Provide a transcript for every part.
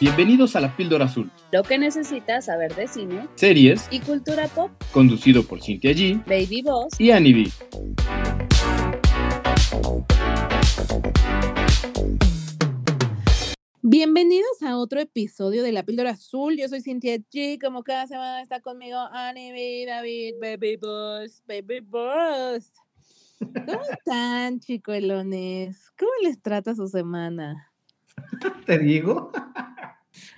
Bienvenidos a la Píldora Azul, Lo que necesitas saber de cine series y cultura pop. conducido por Cintia G Baby Boss. y Annie B. Bienvenidos a otro episodio de La Píldora Azul. Yo soy Cintia G. Como cada semana está conmigo Annie B, David, Baby Boss, Baby Boss. ¿Cómo están, chicuelones? ¿Cómo les trata su semana? ¿Te digo?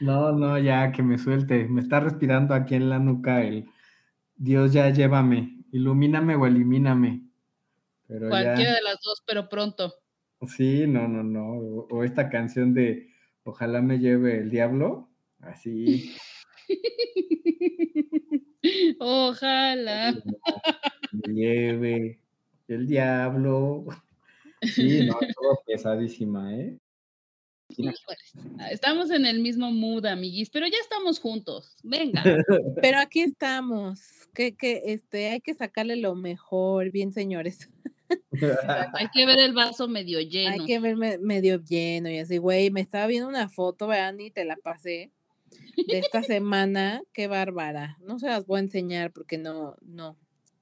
No, no, ya que me suelte. Me está respirando aquí en la nuca el Dios ya llévame, ilumíname o elimíname. Pero Cualquiera ya, de las dos, pero pronto. sí, no, no, no. O, o esta canción de Ojalá me lleve el diablo, así. Ojalá. Me lleve el diablo. Sí, no, todo pesadísima, ¿eh? Híjoles, Estamos en el mismo mood, amiguis, pero ya estamos juntos. Venga. Pero aquí estamos. Que, que este, hay que sacarle lo mejor, bien, señores. Hay que ver el vaso medio lleno. Hay que verme medio lleno y así, güey. Me estaba viendo una foto, vean, y te la pasé de esta semana. Qué bárbara. No se las voy a enseñar porque no, no.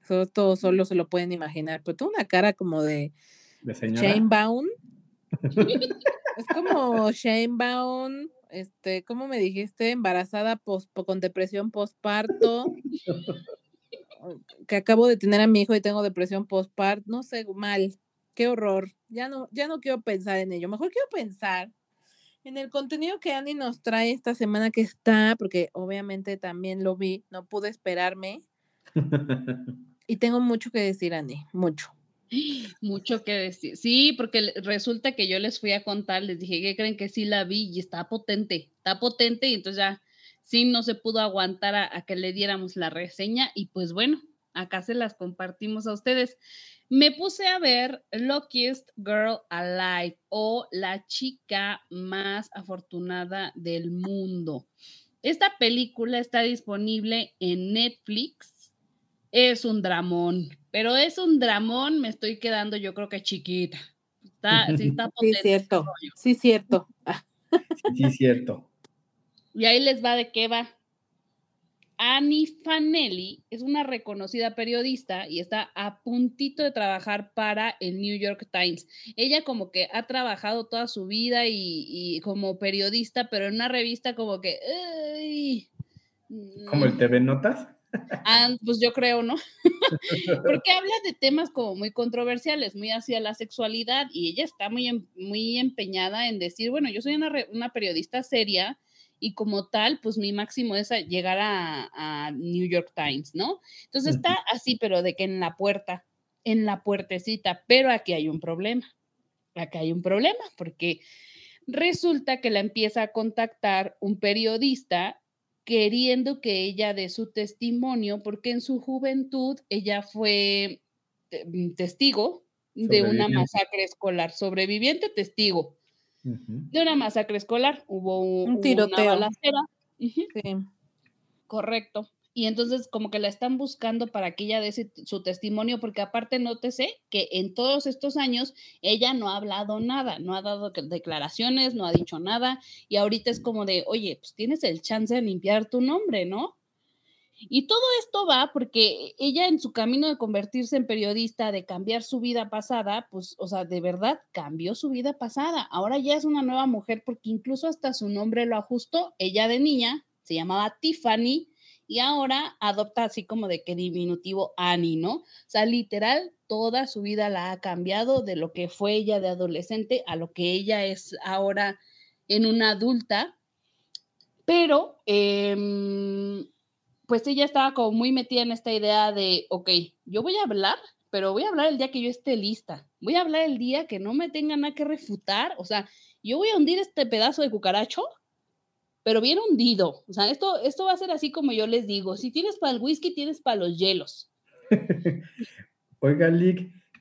Solo, todo solo se lo pueden imaginar. Pero tengo una cara como de De señora. Shane Bound. es como Shane Bound. Este, ¿cómo me dijiste? Embarazada pos- po- con depresión postparto. que acabo de tener a mi hijo y tengo depresión postparto. No sé, mal. Qué horror. Ya no, ya no quiero pensar en ello. Mejor quiero pensar en el contenido que Andy nos trae esta semana que está, porque obviamente también lo vi, no pude esperarme. Y tengo mucho que decir, Andy, mucho. Mucho que decir. Sí, porque resulta que yo les fui a contar, les dije que creen que sí la vi y está potente, está potente y entonces ya sí no se pudo aguantar a que le diéramos la reseña y pues bueno, acá se las compartimos a ustedes. Me puse a ver Luckiest Girl Alive o la chica más afortunada del mundo. Esta película está disponible en Netflix. Es un dramón, pero es un dramón, me estoy quedando yo creo que chiquita. Está, sí, está Sí, potente cierto. Sí, cierto. Sí, cierto. Y ahí les va de qué va. Annie Fanelli es una reconocida periodista y está a puntito de trabajar para el New York Times. Ella como que ha trabajado toda su vida y, y como periodista, pero en una revista como que... ay, Como el mm, TV Notas. Pues yo creo, ¿no? Porque habla de temas como muy controversiales, muy hacia la sexualidad, y ella está muy, em- muy empeñada en decir, bueno, yo soy una periodista seria y como tal, pues mi máximo es a llegar a, a New York Times, ¿no? Entonces está así, pero de que en la puerta, en la puertecita, pero aquí hay un problema, aquí hay un problema, porque resulta que la empieza a contactar un periodista queriendo que ella dé su testimonio, porque en su juventud ella fue eh, mm, testigo de una masacre escolar, sobreviviente testigo de una masacre escolar. Hubo un, Un hubo una tiroteo. balacera. Sí. correcto. Y entonces como que la están buscando para que ella dé su testimonio, porque aparte nótese que en todos estos años ella no ha hablado nada, no ha dado declaraciones, no ha dicho nada, y ahorita es como de, oye, pues tienes el chance de limpiar tu nombre, ¿no? Y todo esto va porque ella en su camino de convertirse en periodista, de cambiar su vida pasada, pues, o sea, de verdad cambió su vida pasada. Ahora ya es una nueva mujer porque incluso hasta su nombre lo ajustó. Ella de niña se llamaba Tiffany y ahora adopta así como de que diminutivo Annie, ¿no? O sea, literal, toda su vida la ha cambiado de lo que fue ella de adolescente a lo que ella es ahora en una adulta. Pero, em, pues ella estaba como muy metida en esta idea de, ok, yo voy a hablar, pero voy a hablar el día que yo esté lista. Voy a hablar el día que no me tenga nada que refutar. O sea, yo voy a hundir este pedazo de cucaracho, pero bien hundido. O sea, esto, esto va a ser así como yo les digo. Si tienes para el whisky, tienes para los hielos. Oiga, Lick,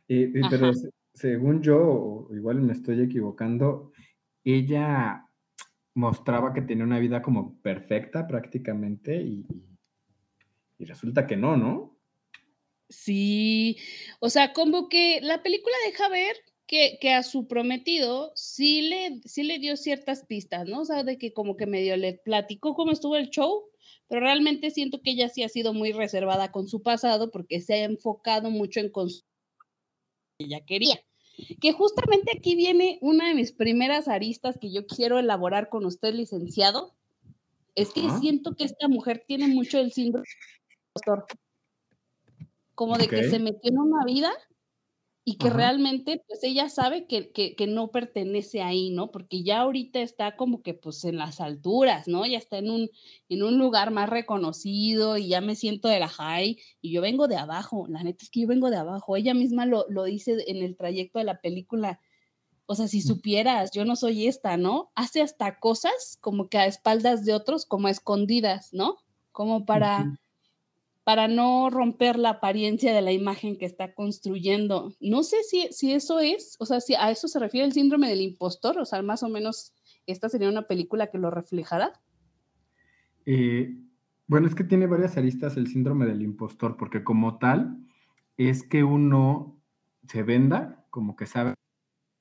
eh, eh, pero se- según yo, o igual me estoy equivocando, ella mostraba que tenía una vida como perfecta prácticamente y, y resulta que no, ¿no? Sí, o sea, como que la película deja ver que, que a su prometido sí le, sí le dio ciertas pistas, ¿no? O sea, de que como que medio le platicó cómo estuvo el show, pero realmente siento que ella sí ha sido muy reservada con su pasado porque se ha enfocado mucho en que ella quería. Que justamente aquí viene una de mis primeras aristas que yo quiero elaborar con usted, licenciado. Es que siento que esta mujer tiene mucho el síndrome del impostor. Como de que se metió en una vida y que Ajá. realmente pues ella sabe que, que, que no pertenece ahí, ¿no? Porque ya ahorita está como que pues en las alturas, ¿no? Ya está en un, en un lugar más reconocido y ya me siento de la high y yo vengo de abajo, la neta es que yo vengo de abajo, ella misma lo, lo dice en el trayecto de la película, o sea, si supieras, yo no soy esta, ¿no? Hace hasta cosas como que a espaldas de otros, como a escondidas, ¿no? Como para. Para no romper la apariencia de la imagen que está construyendo. No sé si, si eso es, o sea, si a eso se refiere el síndrome del impostor, o sea, más o menos esta sería una película que lo reflejara. Eh, bueno, es que tiene varias aristas el síndrome del impostor, porque como tal, es que uno se venda, como que sabe,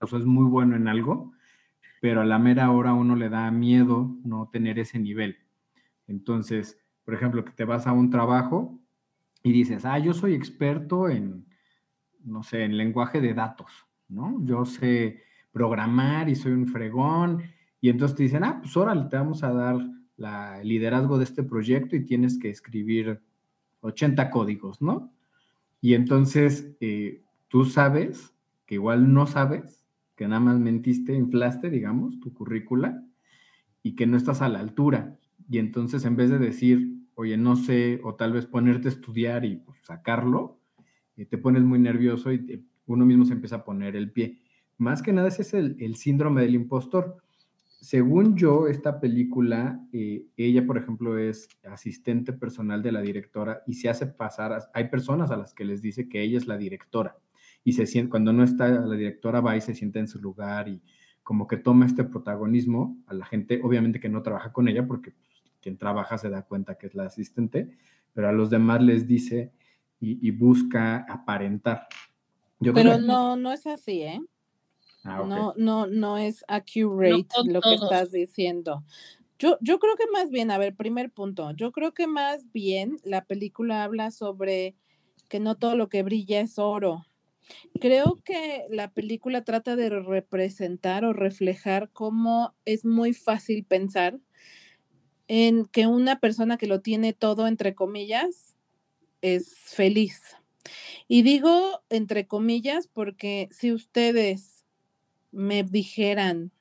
o sea, es muy bueno en algo, pero a la mera hora uno le da miedo no tener ese nivel. Entonces, por ejemplo, que te vas a un trabajo y dices, ah, yo soy experto en, no sé, en lenguaje de datos, ¿no? Yo sé programar y soy un fregón. Y entonces te dicen, ah, pues órale, te vamos a dar la, el liderazgo de este proyecto y tienes que escribir 80 códigos, ¿no? Y entonces eh, tú sabes que igual no sabes, que nada más mentiste, inflaste, digamos, tu currícula y que no estás a la altura. Y entonces en vez de decir, oye, no sé, o tal vez ponerte a estudiar y pues, sacarlo, eh, te pones muy nervioso y te- uno mismo se empieza a poner el pie. Más que nada ese es el, el síndrome del impostor. Según yo, esta película, eh, ella, por ejemplo, es asistente personal de la directora y se hace pasar, a- hay personas a las que les dice que ella es la directora y se siente, cuando no está la directora va y se sienta en su lugar y como que toma este protagonismo a la gente, obviamente que no trabaja con ella porque quien trabaja se da cuenta que es la asistente, pero a los demás les dice y, y busca aparentar. Yo creo Pero que- no, no es así, ¿eh? Ah. No, no, no es accurate lo que todos. estás diciendo. Yo, yo creo que más bien, a ver, primer punto, yo creo que más bien la película habla sobre que no todo lo que brilla es oro. Creo que la película trata de representar o reflejar cómo es muy fácil pensar en que una persona que lo tiene todo, entre comillas, es feliz. Y digo entre comillas porque si ustedes me dijeran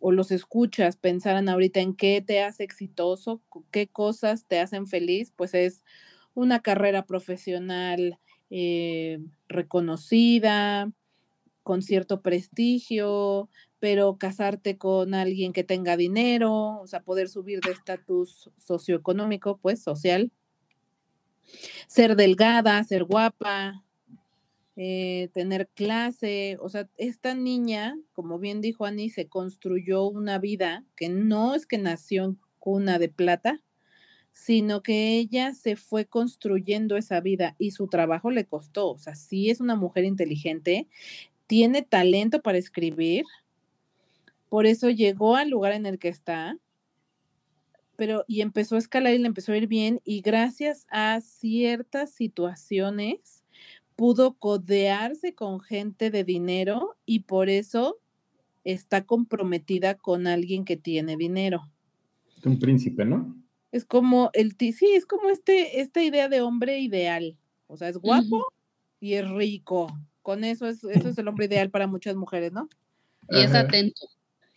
o los escuchas pensaran ahorita en qué te hace exitoso, qué cosas te hacen feliz, pues es una carrera profesional eh, reconocida, con cierto prestigio, pero casarte con alguien que tenga dinero, o sea, poder subir de estatus socioeconómico, pues social, ser delgada, ser guapa, eh, tener clase, o sea, esta niña, como bien dijo Ani, se construyó una vida que no es que nació en cuna de plata, sino que ella se fue construyendo esa vida y su trabajo le costó, o sea, sí es una mujer inteligente, tiene talento para escribir, por eso llegó al lugar en el que está, pero y empezó a escalar y le empezó a ir bien y gracias a ciertas situaciones pudo codearse con gente de dinero y por eso está comprometida con alguien que tiene dinero. Es un príncipe, ¿no? Es como el sí, es como este esta idea de hombre ideal. O sea, es guapo y es rico. Con eso es eso es el hombre ideal para muchas mujeres, ¿no? Y es atento.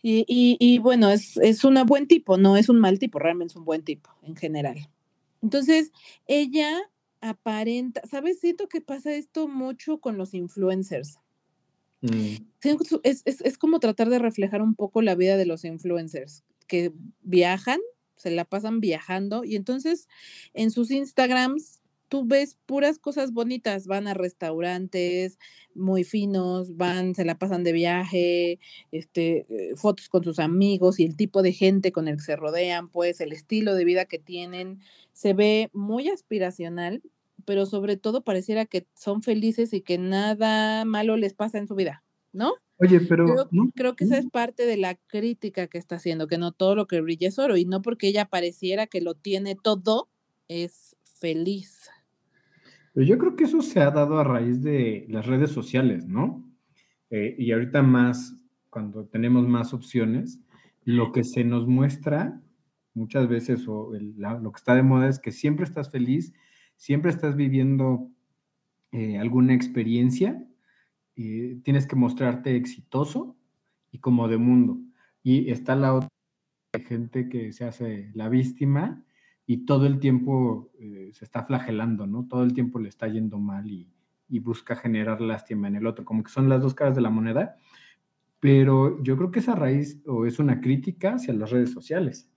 Y, y, y bueno, es, es un buen tipo, no es un mal tipo, realmente es un buen tipo en general. Entonces, ella aparenta, ¿sabes? Siento que pasa esto mucho con los influencers. Mm, Es, es, es como tratar de reflejar un poco la vida de los influencers, que viajan, se la pasan viajando y entonces en sus Instagrams tú ves puras cosas bonitas, van a restaurantes muy finos, van, se la pasan de viaje, este, eh, fotos con sus amigos y el tipo de gente con el que se rodean, pues el estilo de vida que tienen, se ve muy aspiracional, pero sobre todo pareciera que son felices y que nada malo les pasa en su vida. ¿no? Oye, pero Creo, no, creo que esa es parte de la crítica que está haciendo, que no todo lo que brilla es oro y no porque ella pareciera que lo tiene todo, es feliz. Pero yo creo que eso se ha dado a raíz de las redes sociales, ¿no? Eh, y ahorita más, cuando tenemos más opciones, lo que se nos muestra muchas veces o el- la- lo que está de moda es que siempre estás feliz, siempre estás viviendo eh, alguna experiencia, eh, tienes que mostrarte exitoso y como de mundo. Y está la otra gente que se hace la víctima y todo el tiempo eh, se está flagelando, ¿no? Todo el tiempo le está yendo mal y, y busca generar lástima en el otro, como que son las dos caras de la moneda, pero yo creo que esa raíz o es una crítica hacia las redes sociales.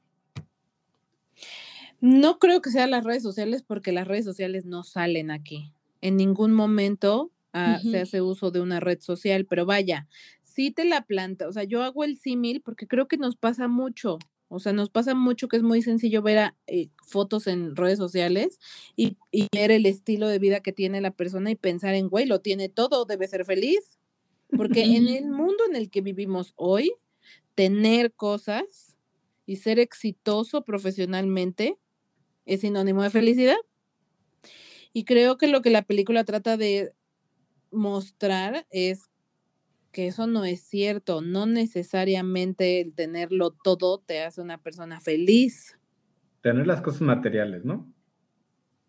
No creo que sean las redes sociales porque las redes sociales no salen aquí. En ningún momento ah, se hace uso de una red social, pero vaya, sí te la planta. O sea, yo hago el símil porque creo que nos pasa mucho. O sea, nos pasa mucho que es muy sencillo ver a, eh, fotos en redes sociales y, y ver el estilo de vida que tiene la persona y pensar en, güey, lo tiene todo, debe ser feliz. Porque en el mundo en el que vivimos hoy, tener cosas y ser exitoso profesionalmente es sinónimo de felicidad. Y creo que lo que la película trata de mostrar es que eso no es cierto. No necesariamente el tenerlo todo te hace una persona feliz. Tener las cosas materiales, ¿no?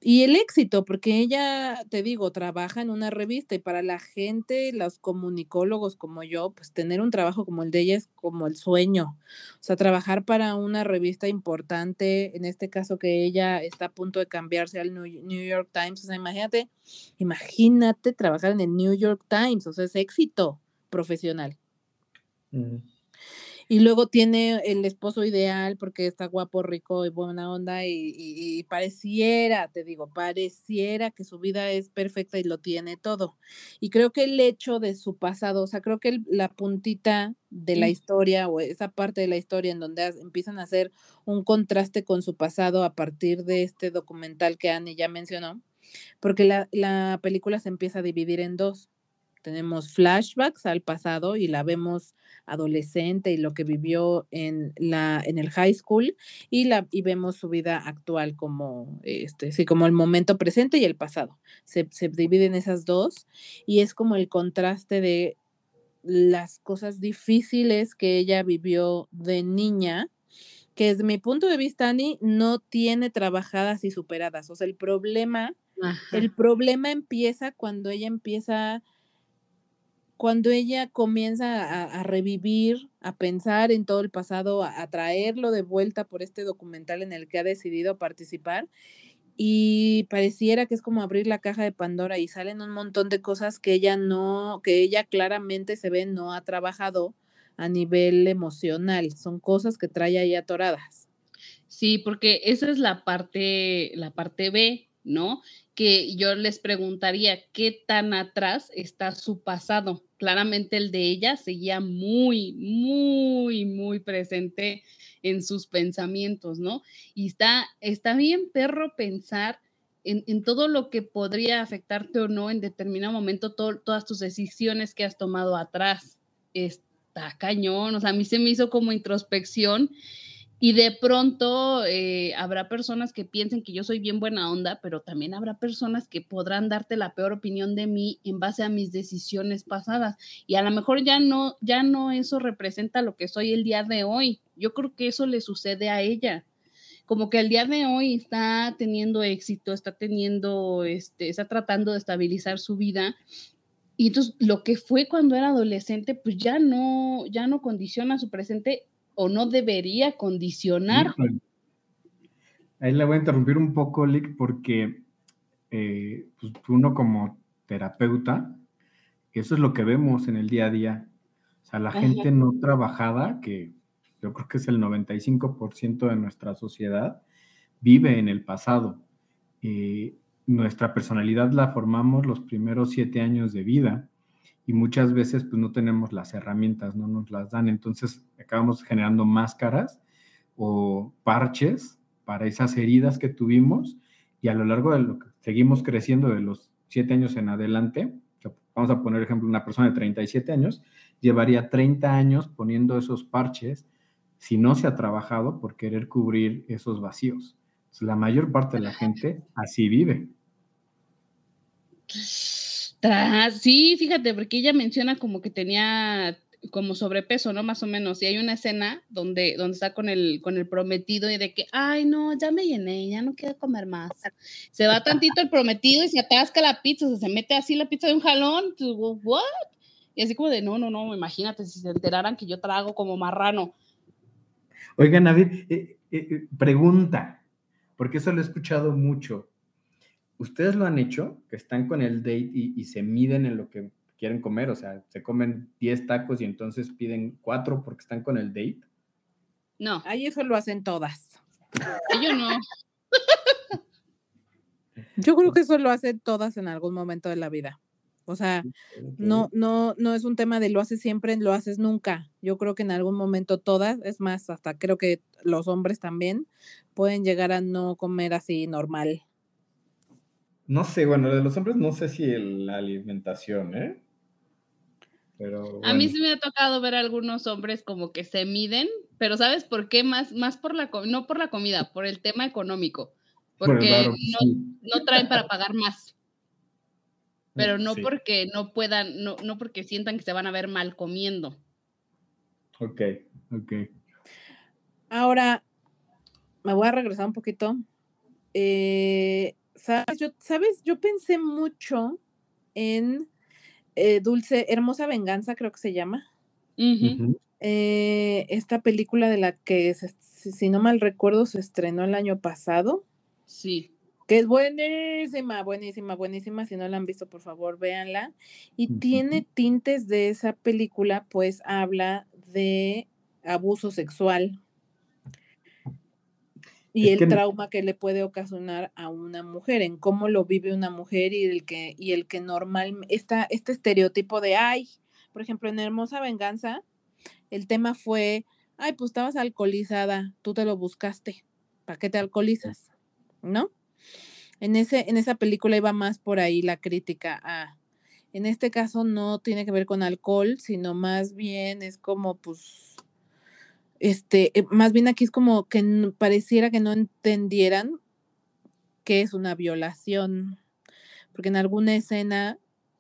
Y el éxito, porque ella, te digo, trabaja en una revista y para la gente, los comunicólogos como yo, pues tener un trabajo como el de ella es como el sueño. O sea, trabajar para una revista importante, en este caso que ella está a punto de cambiarse al New New York Times, o sea, imagínate, imagínate trabajar en el New York Times, o sea, es éxito profesional. Ujú. Y luego tiene el esposo ideal porque está guapo, rico y buena onda y, y- y pareciera, te digo, pareciera que su vida es perfecta y lo tiene todo. Y creo que el hecho de su pasado, o sea, creo que el- la puntita de la Mm. historia o esa parte de la historia en donde has- empiezan a hacer un contraste con su pasado a partir de este documental que Annie ya mencionó, porque la, la película se empieza a dividir en dos. Tenemos flashbacks al pasado y la vemos adolescente y lo que vivió en la en el high school y la y vemos su vida actual como este sí como el momento presente y el pasado. Se, se dividen esas dos y es como el contraste de las cosas difíciles que ella vivió de niña, que desde mi punto de vista, Ani, no tiene trabajadas y superadas. O sea, el problema Ajá. el problema empieza cuando ella empieza, cuando ella comienza a, revivir, a pensar en todo el pasado, a, a traerlo de vuelta por este documental en el que ha decidido participar. Y pareciera que es como abrir la caja de Pandora y salen un montón de cosas que ella no, que ella claramente se ve no ha trabajado a nivel emocional. Son cosas que trae ahí atoradas. Sí, porque esa es la parte, la parte B, ¿no? Que yo les preguntaría qué tan atrás está su pasado. Claramente el de ella seguía muy, muy, muy presente en sus pensamientos, ¿no? Y está, está bien perro pensar en, en todo lo que podría afectarte o no en determinado momento, to- todas tus decisiones que has tomado atrás. Está cañón, o sea, a mí se me hizo como introspección y de pronto eh, habrá personas que piensen que yo soy bien buena onda, pero también habrá personas que podrán darte la peor opinión de mí en base a mis decisiones pasadas. Y a lo mejor ya no, ya no eso representa lo que soy el día de hoy. Yo creo que eso le sucede a ella. Como que el día de hoy está teniendo éxito, está teniendo, este, está tratando de estabilizar su vida. Y entonces lo que fue cuando era adolescente, pues ya no, ya no condiciona su presente o no debería condicionar. Ahí la voy a interrumpir un poco, Lick, porque eh, pues, uno como terapeuta, eso es lo que vemos en el día a día. O sea, la Ajá. gente no trabajada, que yo creo que es el 95% de nuestra sociedad, vive en el pasado. Eh, nuestra personalidad la formamos los primeros siete años de vida y muchas veces pues no tenemos las herramientas, no nos las dan, entonces acabamos generando máscaras o parches para esas heridas que tuvimos y a lo largo de lo que seguimos creciendo de los siete años en adelante, vamos a poner ejemplo, una persona de 37 años, llevaría 30 años poniendo esos parches si no se ha trabajado por querer cubrir esos vacíos. la mayor parte de la gente así vive. Sí, fíjate, porque ella menciona como que tenía como sobrepeso, ¿no? Más o menos. Y hay una escena donde, donde está con el, con el prometido y de que, ay, no, ya me llené, ya no quiero comer más. Se va tantito el prometido y se atasca la pizza, o se mete así la pizza de un jalón. ¿What? Y así como de, no, no, no, imagínate si se enteraran que yo trago como marrano. Oigan, David, eh, eh, eh, pregunta, porque eso lo he escuchado mucho. ¿Ustedes lo han hecho? Que están con el date y se miden en lo que quieren comer, o sea, se comen 10 tacos y entonces piden 4 porque están con el date. No. Ahí eso lo hacen todas. Yo no. Yo creo que eso lo hacen todas en algún momento de la vida. O sea, no, no, no es un tema de lo haces siempre, lo haces nunca. Yo creo que en algún momento todas, es más, hasta creo que los hombres también pueden llegar a no comer así normal. No sé, bueno, de los hombres no sé si la alimentación, ¿eh? A mí sí me ha tocado ver a algunos hombres como que se miden, pero ¿sabes por qué? Más, más por la, no por la comida, por el tema económico, porque no, traen para pagar más. Pero no porque no puedan, no, no porque sientan que se van a ver mal comiendo. Ok, ok. Ahora, me voy a regresar un poquito. Eh, ¿sabes? Yo, ¿Sabes? Yo pensé mucho en eh, Dulce, Hermosa Venganza, creo que se llama. Eh, esta película de la que, si no mal recuerdo, se estrenó el año pasado. Sí. Que es buenísima, buenísima, buenísima. Si no la han visto, por favor, véanla. Y tiene tintes de esa película, pues habla de abuso sexual y el trauma que le puede ocasionar a una mujer, en cómo lo vive una mujer y el que, y el que normal, está este estereotipo de, ay, por ejemplo, en Hermosa Venganza, el tema fue, ay, pues estabas alcoholizada, tú te lo buscaste, ¿para qué te alcoholizas? ¿No? En, ese, en esa película iba más por ahí la crítica a, en este caso no tiene que ver con alcohol, sino más bien es como, pues, este, eh, más bien aquí es como que pareciera que no entendieran qué es una violación, porque en alguna escena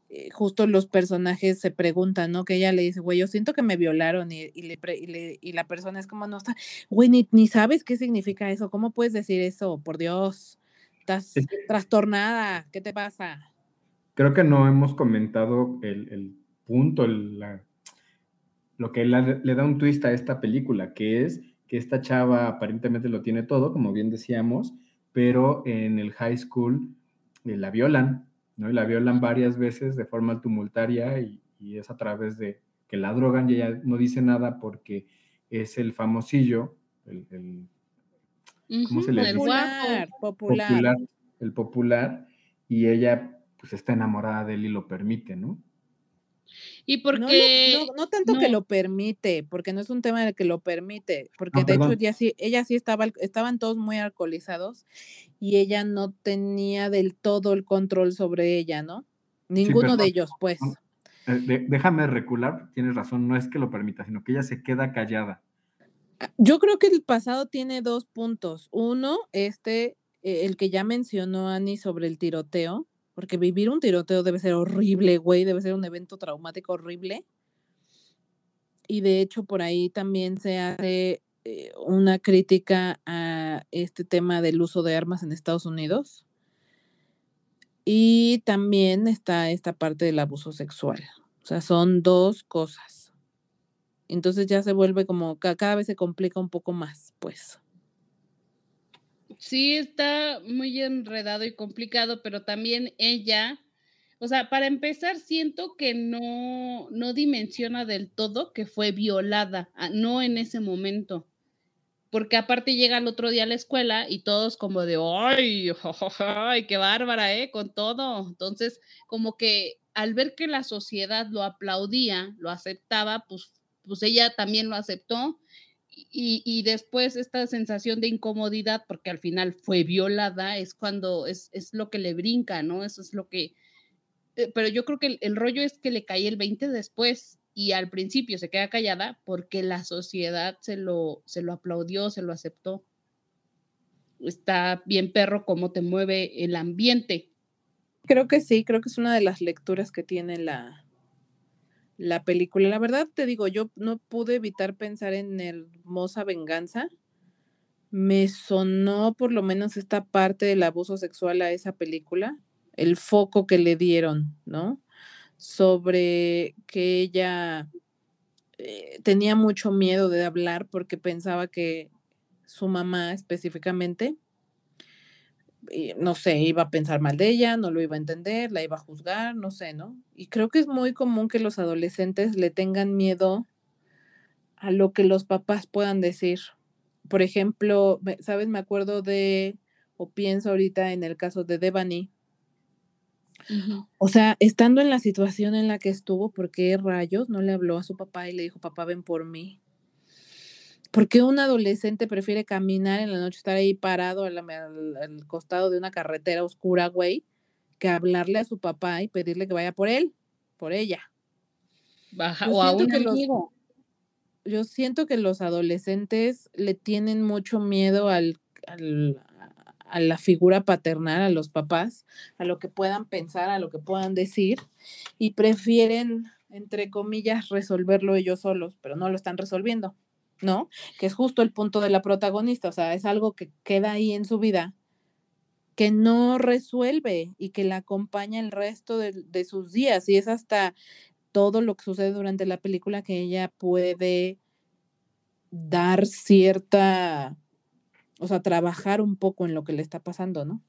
eh, justo los personajes se preguntan, ¿no? Que ella le dice, güey, yo siento que me violaron y, le, y, la persona es como, no está, güey, ni, sabes qué significa eso, ¿cómo puedes decir eso? Por Dios, estás trastornada, ¿qué te pasa? Creo que no hemos comentado el, el punto, el, la lo que le da un twist a esta película, que es que esta chava aparentemente lo tiene todo, como bien decíamos, pero en el high school eh, la violan, ¿no? Y la violan varias veces de forma tumultaria y, es a través de que la drogan y ella no dice nada porque es el famosillo, el, ¿cómo se le dice? Popular, popular. El popular, y ella pues está enamorada de él y lo permite, ¿no? Y porque... No, no, tanto que lo permite, porque no es un tema de que lo permite, porque de hecho ya sí, ella sí estaba, estaban todos muy alcoholizados y ella no tenía del todo el control sobre ella, ¿no? Ninguno de ellos, pues. Eh, déjame recular, tienes razón, no es que lo permita, sino que ella se queda callada. Ah, yo creo que el pasado tiene dos puntos. Uno, este, eh, el que ya mencionó Ani sobre el tiroteo, porque vivir un tiroteo debe ser horrible, güey, debe ser un evento traumático horrible. Y de hecho por ahí también se hace eh, una crítica a este tema del uso de armas en Estados Unidos. Y también está esta parte del abuso sexual. O sea, son dos cosas. Entonces ya se vuelve como, cada vez se complica un poco más, pues. Sí, está muy enredado y complicado, pero también ella, o sea, para empezar, siento que no, no dimensiona del todo que fue violada, ah, no en ese momento. Porque aparte llega el otro día a la escuela y todos como de, ¡ay! ¡ay! ¡Qué bárbara, eh! Con todo. Entonces, como que al ver que la sociedad lo aplaudía, lo aceptaba, pues, pues ella también lo aceptó y, después esta sensación de incomodidad, porque al final fue violada, es cuando es, es, lo que le brinca, ¿no? Eso es lo que, eh, pero yo creo que el, el rollo es que le cae el 20 después y al principio se queda callada porque la sociedad se lo, se lo aplaudió, se lo aceptó. Está bien perro cómo te mueve el ambiente. Creo que sí, creo que es una de las lecturas que tiene la, la película. La verdad te digo, yo no pude evitar pensar en Hermosa Venganza. Me sonó por lo menos esta parte del abuso sexual a esa película, el foco que le dieron, ¿no? Sobre que ella eh, tenía mucho miedo de hablar porque pensaba que su mamá específicamente no sé, iba a pensar mal de ella, no lo iba a entender, la iba a juzgar, no sé, ¿no? Y creo que es muy común que los adolescentes le tengan miedo a lo que los papás puedan decir. Por ejemplo, ¿sabes? Me acuerdo de, o pienso ahorita en el caso de Devani. O sea, estando en la situación en la que estuvo, ¿por qué rayos no le habló a su papá y le dijo, papá, ven por mí? ¿Por qué un adolescente prefiere caminar en la noche, estar ahí parado al, costado de una carretera oscura, güey, que hablarle a su papá y pedirle que vaya por él, por ella? Baja, o a un amigo. yo siento que los adolescentes le tienen mucho miedo al, a la figura paternal, a los papás, a lo que puedan pensar, a lo que puedan decir, y prefieren, entre comillas, resolverlo ellos solos, pero no lo están resolviendo. ¿No? Que es justo el punto de la protagonista, o sea, es algo que queda ahí en su vida que no resuelve y que la acompaña el resto de, sus días y es hasta todo lo que sucede durante la película que ella puede dar cierta, o sea, trabajar un poco en lo que le está pasando, ¿no?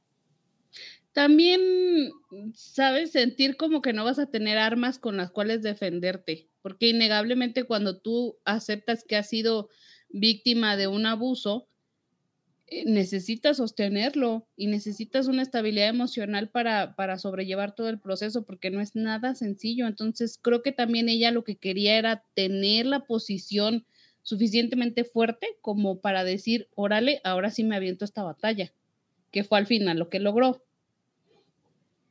También, sabes, sentir como que no vas a tener armas con las cuales defenderte porque innegablemente cuando tú aceptas que has sido víctima de un abuso, eh, necesitas sostenerlo y necesitas una estabilidad emocional para, para sobrellevar todo el proceso, porque no es nada sencillo. Entonces, creo que también ella lo que quería era tener la posición suficientemente fuerte como para decir, órale, ahora sí me aviento esta batalla, que fue al final lo que logró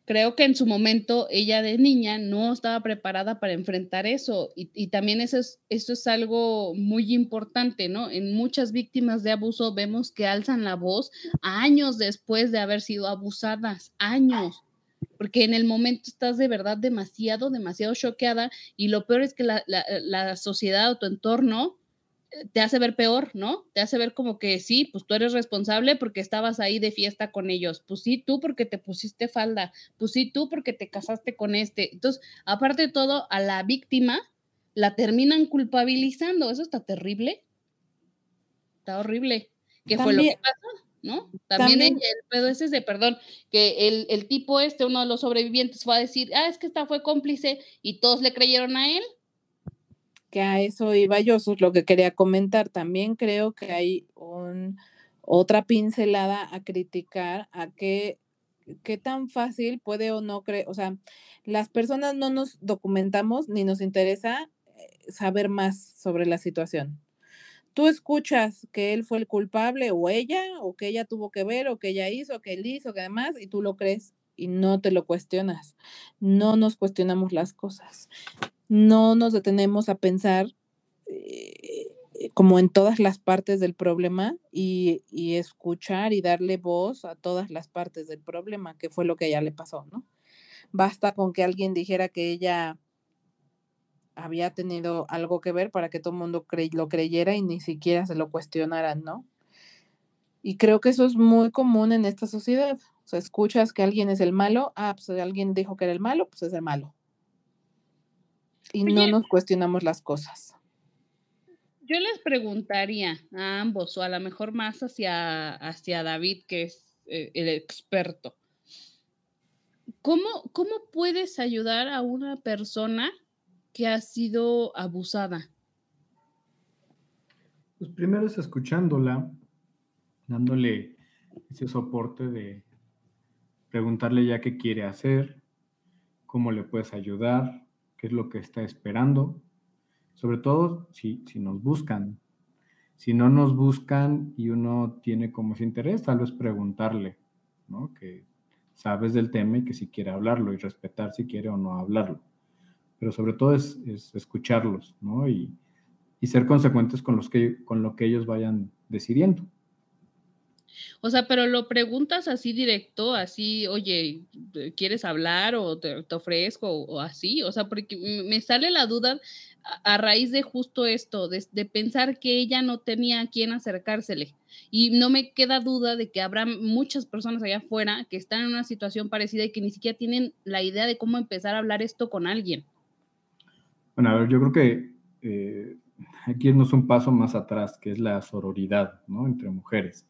creo que en su momento ella de niña no estaba preparada para enfrentar eso y, también eso es, eso es algo muy importante, ¿no? En muchas víctimas de abuso vemos que alzan la voz años después de haber sido abusadas, años. Porque en el momento estás de verdad demasiado, demasiado choqueada y lo peor es que la, la, la sociedad o tu entorno te hace ver peor, ¿no? Te hace ver como que sí, pues tú eres responsable porque estabas ahí de fiesta con ellos, pues sí, tú porque te pusiste falda, pues sí, tú porque te casaste con este. Entonces, aparte de todo, a la víctima la terminan culpabilizando, eso está terrible, está horrible. ¿Qué fue lo que pasó? ¿No? También, el pedo ese de, perdón, que el, el tipo este, uno de los sobrevivientes, fue a decir, ah, es que esta fue cómplice y todos le creyeron a él que a eso iba yo, eso es lo que quería comentar. También creo que hay un, otra pincelada a criticar a qué, qué tan fácil puede o no creer, o sea, las personas no nos documentamos ni nos interesa eh, saber más sobre la situación. Tú escuchas que él fue el culpable o ella, o que ella tuvo que ver, o que ella hizo, que él hizo, que además, y tú lo crees y no te lo cuestionas. No nos cuestionamos las cosas no nos detenemos a pensar eh, como en todas las partes del problema y, escuchar y darle voz a todas las partes del problema, que fue lo que a ella le pasó, ¿no? Basta con que alguien dijera que ella había tenido algo que ver para que todo el mundo lo creyera y ni siquiera se lo cuestionaran, ¿no? Y creo que eso es muy común en esta sociedad. O sea, escuchas que alguien es el malo, ah, pues alguien dijo que era el malo, pues es el malo y no nos cuestionamos las cosas. Yo les preguntaría a ambos, o a lo mejor más hacia, hacia David, que es eh, el experto. ¿Cómo, ¿Cómo puedes ayudar a una persona que ha sido abusada? Pues primero es escuchándola, dándole ese soporte de preguntarle ya qué quiere hacer, cómo le puedes ayudar, es lo que está esperando, sobre todo si, si nos buscan. Si no nos buscan y uno tiene como ese interés, tal vez preguntarle, ¿no? Que sabes del tema y que si quiere hablarlo y respetar si quiere o no hablarlo. Pero sobre todo es, escucharlos, ¿no? Y, y, ser consecuentes con, los que, con lo que ellos vayan decidiendo. O sea, pero lo preguntas así directo, así, oye, ¿quieres hablar o te, ofrezco o, así? O sea, porque me sale la duda a, raíz de justo esto, de, pensar que ella no tenía a quién acercársele. Y no me queda duda de que habrá muchas personas allá afuera que están en una situación parecida y que ni siquiera tienen la idea de cómo empezar a hablar esto con alguien. Bueno, a ver, yo creo que eh, hay que irnos un paso más atrás, que es la sororidad, ¿no? Entre mujeres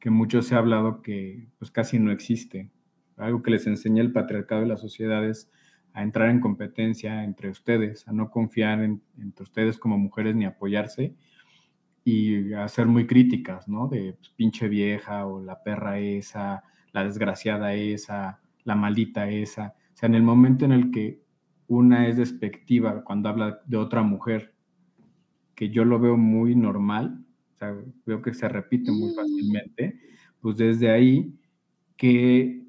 que mucho se ha hablado que pues casi no existe. Algo que les enseña el patriarcado y las sociedades a entrar en competencia entre ustedes, a no confiar en, entre ustedes como mujeres ni apoyarse y a ser muy críticas, ¿no? De pues, pinche vieja o la perra esa, la desgraciada esa, la maldita esa. O sea, en el momento en el que una es despectiva cuando habla de otra mujer, que yo lo veo muy normal, veo que se repite muy mm. fácilmente, pues desde ahí que,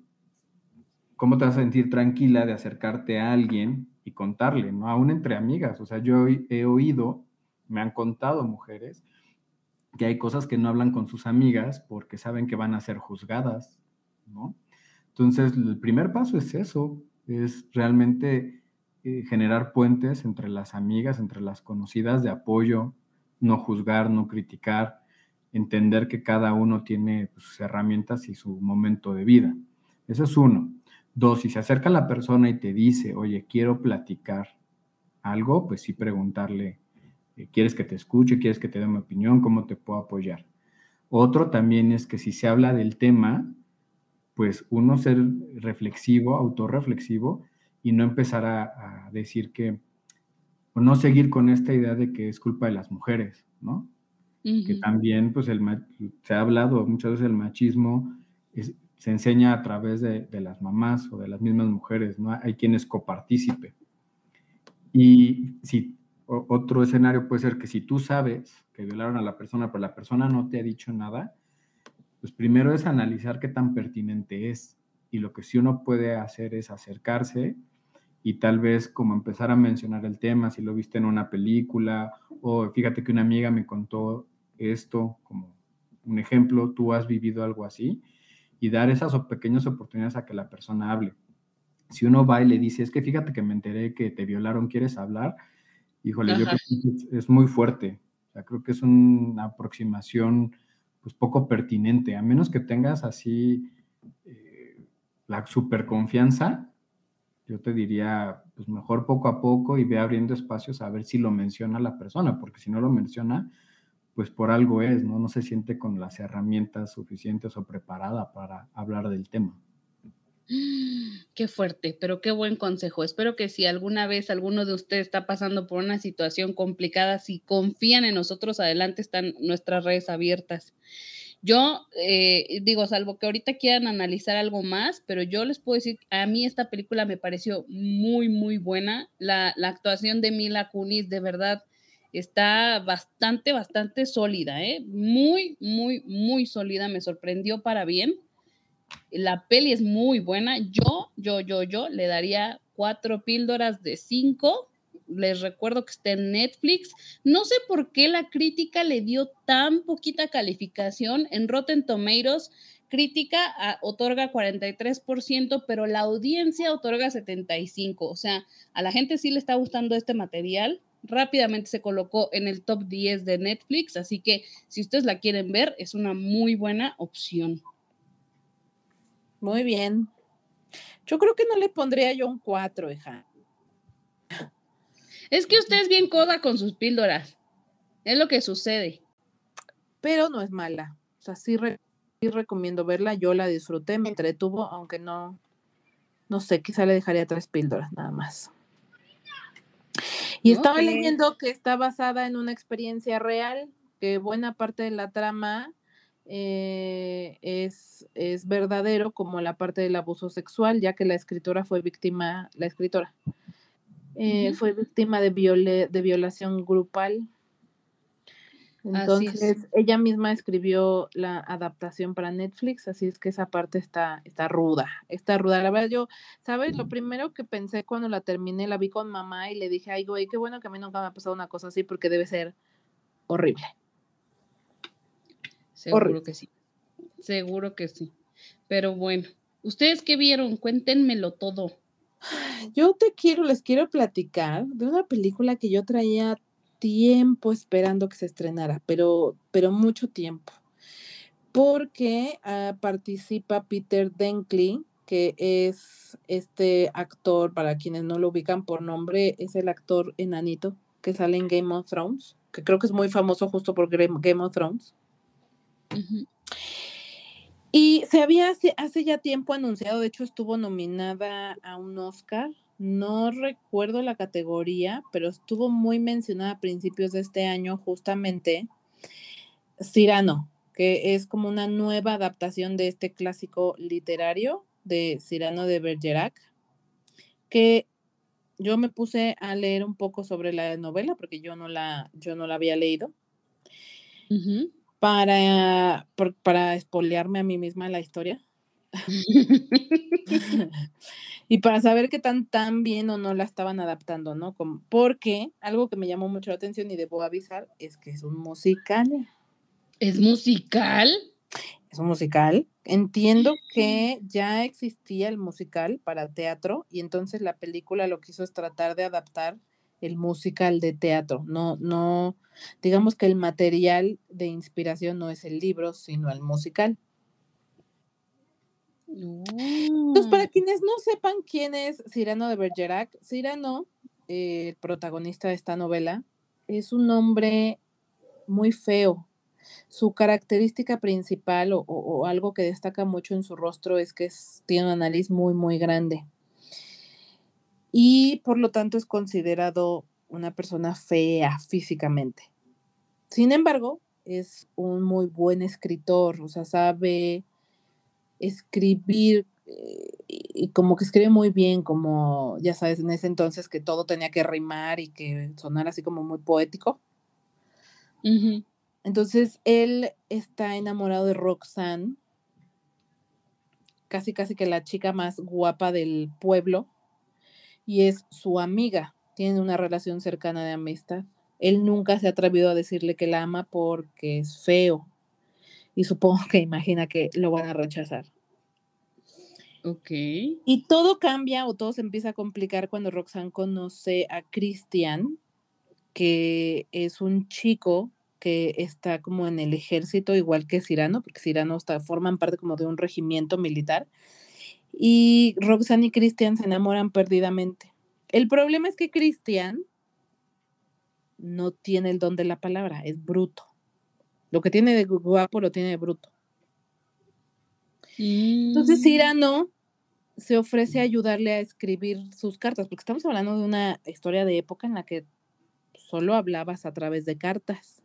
¿cómo te vas a sentir tranquila de acercarte a alguien y contarle, ¿no? Aún entre amigas, o sea, yo he oído, me han contado mujeres, que hay cosas que no hablan con sus amigas porque saben que van a ser juzgadas, ¿no? Entonces, el primer paso es eso, es realmente eh, generar puentes entre las amigas, entre las conocidas de apoyo, no juzgar, no criticar, entender que cada uno tiene pues, sus herramientas y su momento de vida. Eso es uno. Dos, si se acerca la persona y te dice, oye, quiero platicar algo, pues sí preguntarle, eh, ¿quieres que te escuche? ¿Quieres que te dé mi opinión? ¿Cómo te puedo apoyar? Otro también es que si se habla del tema, pues uno ser reflexivo, autorreflexivo y no empezar a, a decir que o no seguir con esta idea de que es culpa de las mujeres, ¿no? Que también, pues, el, se ha hablado muchas veces el machismo se enseña a través de, las mamás o de las mismas mujeres, ¿no? Hay quienes copartícipe. Y si otro escenario puede ser que si tú sabes que violaron a la persona, pero la persona no te ha dicho nada, pues primero es analizar qué tan pertinente es. Y lo que sí uno puede hacer es acercarse y tal vez como empezar a mencionar el tema, si lo viste en una película, o fíjate que una amiga me contó esto como un ejemplo, tú has vivido algo así, y dar esas pequeñas oportunidades a que la persona hable. Si uno va y le dice, es que fíjate que me enteré que te violaron, ¿quieres hablar? Híjole, yo creo que es, muy fuerte. O sea, creo que es una aproximación pues poco pertinente, a menos que tengas así eh, la super confianza, yo te diría, pues mejor poco a poco y ve abriendo espacios a ver si lo menciona la persona, porque si no lo menciona, pues por algo es, ¿no? No se siente con las herramientas suficientes o preparada para hablar del tema. Qué fuerte, pero qué buen consejo. Espero que si alguna vez alguno de ustedes está pasando por una situación complicada, si confían en nosotros, adelante están nuestras redes abiertas. Yo eh, digo, salvo que ahorita quieran analizar algo más, pero yo les puedo decir, a mí esta película me pareció muy, muy buena. La, actuación de Mila Kunis, de verdad, está bastante, bastante sólida, ¿eh? Muy, muy, muy sólida. Me sorprendió para bien. La peli es muy buena. Yo, yo, yo, yo le daría cuatro píldoras de cinco les recuerdo que está en Netflix. No sé por qué la crítica le dio tan poquita calificación. En Rotten Tomatoes, crítica ah, otorga 43%, pero la audiencia otorga 75%. O sea, a la gente sí le está gustando este material. Rápidamente se colocó en el top 10 de Netflix, así que si ustedes la quieren ver, es una muy buena opción. Muy bien. Yo creo que no le pondría yo un 4, hija. Es que usted es bien coda con sus píldoras. Es lo que sucede. Pero no es mala. O sea, sí, recomiendo verla. Yo la disfruté, me entretuvo, aunque no, no sé, quizá le dejaría tres píldoras nada más. Y estaba leyendo que está basada en una experiencia real, que buena parte de la trama eh, es, es verdadero, como la parte del abuso sexual, ya que la escritora fue víctima, la escritora eh, fue víctima de, de violación grupal. Entonces, ella misma escribió la adaptación para Netflix, así es que esa parte está, está ruda, está ruda. La verdad, yo, ¿sabes? Lo primero que pensé cuando la terminé, la vi con mamá y le dije, ay, güey, qué bueno que a mí nunca me ha pasado una cosa así porque debe ser horrible. Seguro Horrible. que sí. Seguro que sí. Pero bueno, ¿ustedes qué vieron? Cuéntenmelo todo. Yo te quiero, les quiero platicar de una película que yo traía tiempo esperando que se estrenara, pero, pero mucho tiempo. Porque ah, participa Peter Dinklage, que es este actor, para quienes no lo ubican por nombre, es el actor enanito que sale en Game of Thrones, que creo que es muy famoso justo por Game of Thrones. Y se había hace, hace ya tiempo anunciado, de hecho estuvo nominada a un Oscar, no recuerdo la categoría, pero estuvo muy mencionada a principios de este año justamente Cyrano, que es como una nueva adaptación de este clásico literario de Cyrano de Bergerac, que yo me puse a leer un poco sobre la novela porque yo no la, yo no la había leído Ujú. Para, por- para espolearme a mí misma la historia y para saber qué tan, tan bien o no la estaban adaptando, ¿no? Como, porque algo que me llamó mucho la atención y debo avisar es que es un musical. ¿Es musical? Es un musical. Entiendo que ya existía el musical para teatro y entonces la película lo que hizo es tratar de adaptar el musical de teatro. No, no, digamos que el material de inspiración no es el libro, sino el musical. Entonces, para quienes no sepan quién es Cyrano de Bergerac, Cyrano, eh, el protagonista de esta novela, es un hombre muy feo. Su característica principal o, o- o algo que destaca mucho en su rostro es que es- tiene una nariz muy, muy grande. Y por lo tanto es considerado una persona fea físicamente. Sin embargo, es un muy buen escritor, o sea, sabe escribir eh, y, como que escribe muy bien, como ya sabes, en ese entonces que todo tenía que rimar y que sonara así como muy poético. Entonces él está enamorado de Roxanne, casi casi que la chica más guapa del pueblo, y es su amiga. Tienen una relación cercana de amistad. Él nunca se ha atrevido a decirle que la ama porque es feo. Y supongo que imagina que lo van a rechazar. Ok. Y todo cambia o todo se empieza a complicar cuando Roxanne conoce a Christian, que es un chico que está como en el ejército, igual que Cyrano, porque Cyrano está, forman parte como de un regimiento militar. Y Roxanne y Christian se enamoran perdidamente. El problema es que Christian no tiene el don de la palabra, es bruto. Lo que tiene de gu- guapo lo tiene de bruto. Entonces. Cyrano se ofrece a ayudarle a escribir sus cartas, porque estamos hablando de una historia de época en la que solo hablabas a través de cartas.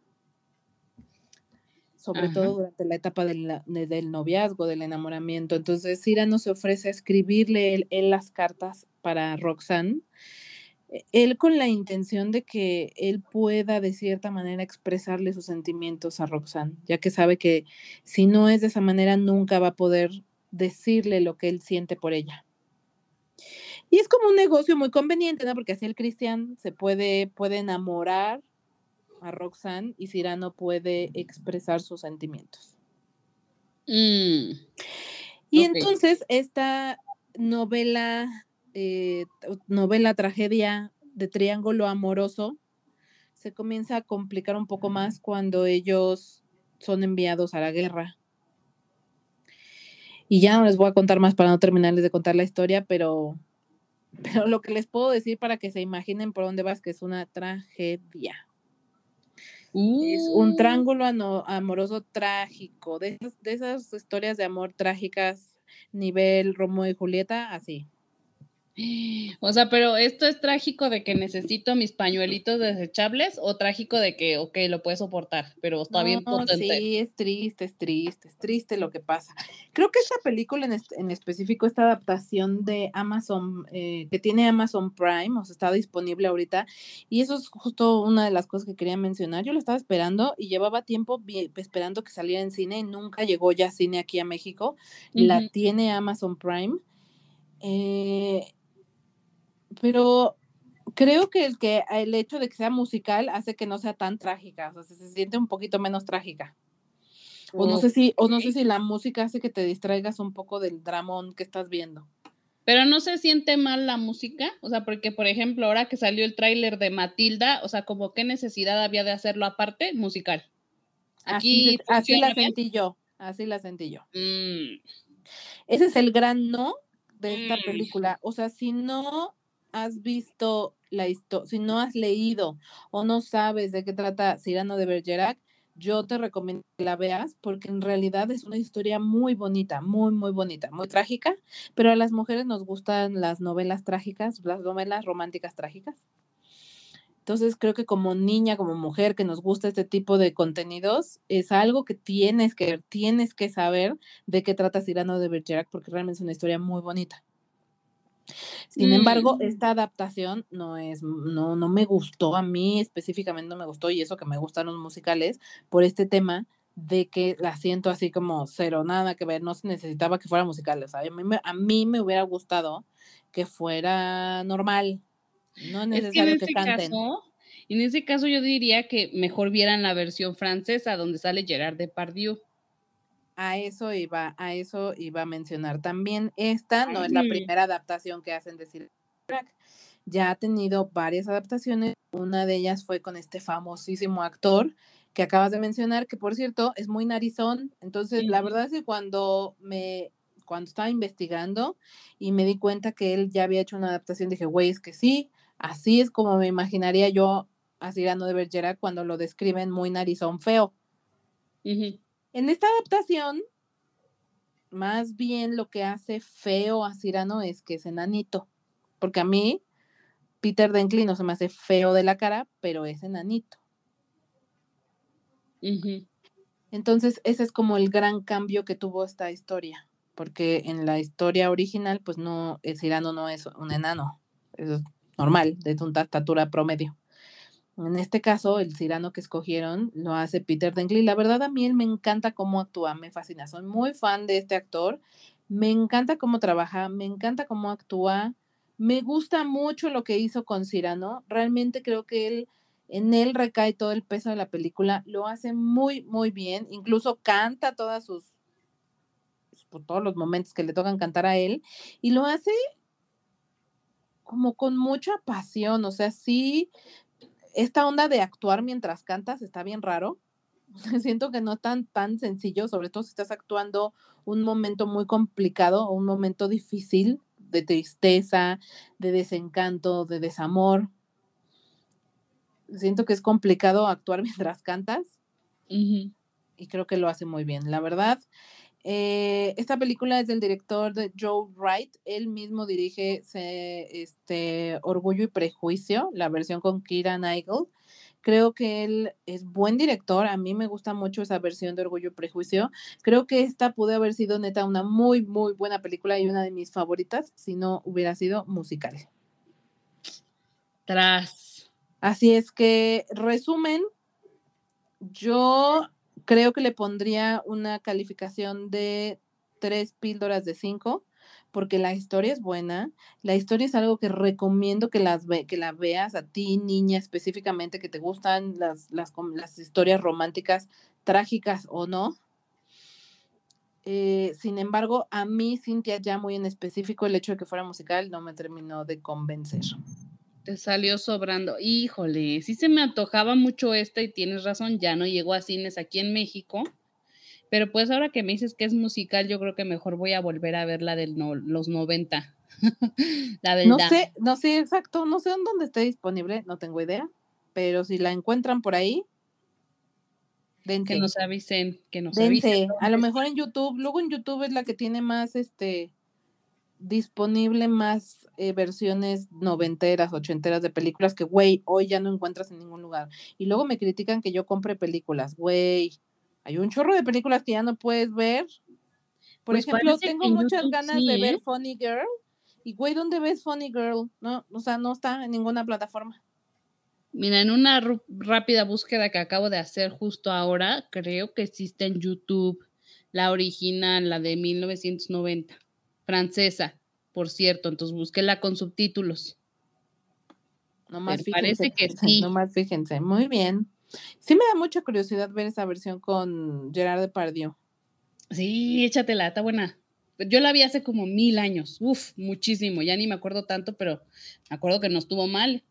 Sobre Ajá. todo durante la etapa del, na- de- del noviazgo, del enamoramiento. Entonces Cyrano se ofrece a escribirle él, él las cartas para Roxanne, eh, él con la intención de que él pueda de cierta manera expresarle sus sentimientos a Roxanne, ya que sabe que si no es de esa manera nunca va a poder decirle lo que él siente por ella. Y es como un negocio muy conveniente, ¿no? Porque así el Cristian se puede, puede enamorar a Roxanne y Cyrano puede expresar sus sentimientos. Mm. Y entonces esta novela, eh, novela tragedia de triángulo amoroso se comienza a complicar un poco más cuando ellos son enviados a la guerra. Y ya no les voy a contar más para no terminarles de contar la historia, pero, pero lo que les puedo decir para que se imaginen por dónde vas, que es una tragedia. Es un Uh. triángulo amoroso trágico, de esas, de esas historias de amor trágicas, nivel Romeo y Julieta, así. O sea, pero esto es trágico de que necesito mis pañuelitos desechables o trágico de que, ok, lo puedes soportar, pero está bien No, potente. Sí, es triste, es triste, es triste lo que pasa. Creo que esta película en, es- en específico, esta adaptación de Amazon, eh, que tiene Amazon Prime, o sea, está disponible ahorita, y eso es justo una de las cosas que quería mencionar. Yo lo estaba esperando y llevaba tiempo esperando que saliera en cine y nunca llegó ya cine aquí a México. La tiene Amazon Prime. Eh, pero creo que el que el hecho de que sea musical hace que no sea tan trágica, o sea, se, siente un poquito menos trágica. O no sé si, o no sé si la música hace que te distraigas un poco del dramón que estás viendo. Pero no se siente mal la música, o sea, porque por ejemplo, ahora que salió el tráiler de Matilda, o sea, como qué necesidad había de hacerlo aparte musical. Aquí así la bien. sentí yo, así la sentí yo. Mm, Ese es el gran no de esta Mm. película. O sea, si no has visto la historia, si no has leído o no sabes de qué trata Cyrano de Bergerac, yo te recomiendo que la veas porque en realidad es una historia muy bonita, muy, muy bonita, muy trágica, pero a las mujeres nos gustan las novelas trágicas, las novelas románticas trágicas. Entonces creo que como niña, como mujer que nos gusta este tipo de contenidos, es algo que tienes que ver, tienes que saber de qué trata Cyrano de Bergerac, porque realmente es una historia muy bonita. Sin embargo, Mm. esta adaptación no es, no, no me gustó, a mí específicamente no me gustó, y eso que me gustan los musicales, por este tema de que la siento así como cero, nada que ver, no se necesitaba que fuera musical, o sea, a mí me, a mí me hubiera gustado que fuera normal, no es Es que en necesario que, ese canten. caso, en ese caso yo diría que mejor vieran la versión francesa donde sale Gerard Depardieu. A eso iba, a eso iba a mencionar también. Esta no es la primera adaptación que hacen de Bergerac. Ya ha tenido varias adaptaciones. Una de ellas fue con este famosísimo actor que acabas de mencionar, que por cierto es muy narizón. Entonces, la verdad es que cuando me, cuando estaba investigando y me di cuenta que él ya había hecho una adaptación, dije, güey, es que sí, así es como me imaginaría yo a Cyrano de Bergerac cuando lo describen muy narizón feo. En esta adaptación, más bien lo que hace feo a Cyrano es que es enanito. Porque a mí, Peter Dinklage no se me hace feo de la cara, pero es enanito. Entonces, ese es como el gran cambio que tuvo esta historia. Porque en la historia original, pues no, el Cyrano no es un enano. Es normal, de una estatura promedio. En este caso, el Cyrano que escogieron lo hace Peter Dinklage. La verdad, a mí él me encanta cómo actúa, me fascina. Soy muy fan de este actor. Me encanta cómo trabaja, me encanta cómo actúa. Me gusta mucho lo que hizo con Cyrano. Realmente creo que él, en él recae todo el peso de la película. Lo hace muy, muy bien. Incluso canta todas sus, por todos los momentos que le tocan cantar a él. Y lo hace como con mucha pasión. O sea, sí, esta onda de actuar mientras cantas está bien raro. Siento que no es tan, tan sencillo, sobre todo si estás actuando un momento muy complicado o un momento difícil de tristeza, de desencanto, de desamor. Siento que es complicado actuar mientras cantas y creo que lo hace muy bien. La verdad, eh, esta película es del director de Joe Wright. Él mismo dirige se- este, Orgullo y Prejuicio, la versión con Kira Nigel. Creo que él es buen director. A mí me gusta mucho esa versión de Orgullo y Prejuicio. Creo que esta pudo haber sido neta una muy, muy buena película y una de mis favoritas si no hubiera sido musical. Tras. Así es que, resumen, yo creo que le pondría una calificación de tres píldoras de cinco, porque la historia es buena. La historia es algo que recomiendo que, las ve- que la veas a ti, niña, específicamente, que te gustan las, las, las historias románticas, trágicas o no. Eh, sin embargo, a mí, Cintia, ya muy en específico, el hecho de que fuera musical no me terminó de convencer. Te salió sobrando. Híjole, sí se me antojaba mucho esta y tienes razón, ya no llegó a cines aquí en México. Pero pues ahora que me dices que es musical, yo creo que mejor voy a volver a ver la de los 90. la verdad. No sé, no sé exacto, no sé en dónde esté disponible, no tengo idea, pero si la encuentran por ahí, dense. Que nos avisen, que nos dense. avisen. A lo mejor en YouTube, luego en YouTube es la que tiene más este disponible más eh, versiones noventeras, ochenteras de películas que, güey, hoy ya no encuentras en ningún lugar. Y luego me critican que yo compre películas, güey. Hay un chorro de películas que ya no puedes ver. Por Pues ejemplo, tengo en muchas YouTube ganas sí, de ¿eh? ver Funny Girl. Y, güey, ¿dónde ves Funny Girl? No, o sea, no está en ninguna plataforma. Mira, en una rápida búsqueda que acabo de hacer justo ahora, creo que existe en YouTube la original, la de 1990, francesa, por cierto, entonces búsquela con subtítulos. Nomás Pero parece fíjense, que sí. nomás fíjense. Muy bien. Sí me da mucha curiosidad ver esa versión con Gerard Depardieu. Sí, échatela, está buena. Yo la vi hace como mil años, uf, muchísimo, ya ni me acuerdo tanto, pero me acuerdo que no estuvo mal.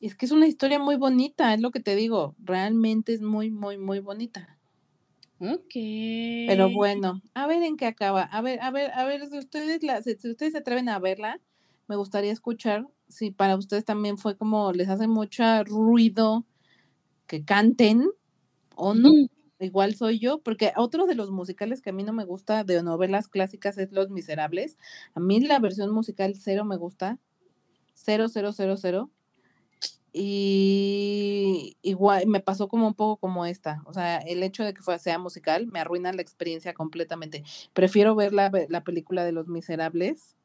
Es que es una historia muy bonita, es lo que te digo. Realmente es muy, muy, muy bonita. Ok. Pero bueno, a ver en qué acaba. A ver, a ver, a ver, si ustedes, la, si, si ustedes se atreven a verla, me gustaría escuchar si para ustedes también fue como les hace mucho ruido que canten o no. Igual soy yo, porque otro de los musicales que a mí no me gusta de novelas clásicas es Los Miserables. A mí la versión musical cero me gusta. Cero, cero, cero, cero. Y igual me pasó como un poco como esta. O sea, el hecho de que fue- sea musical me arruina la experiencia completamente. Prefiero ver la, la película de Los Miserables.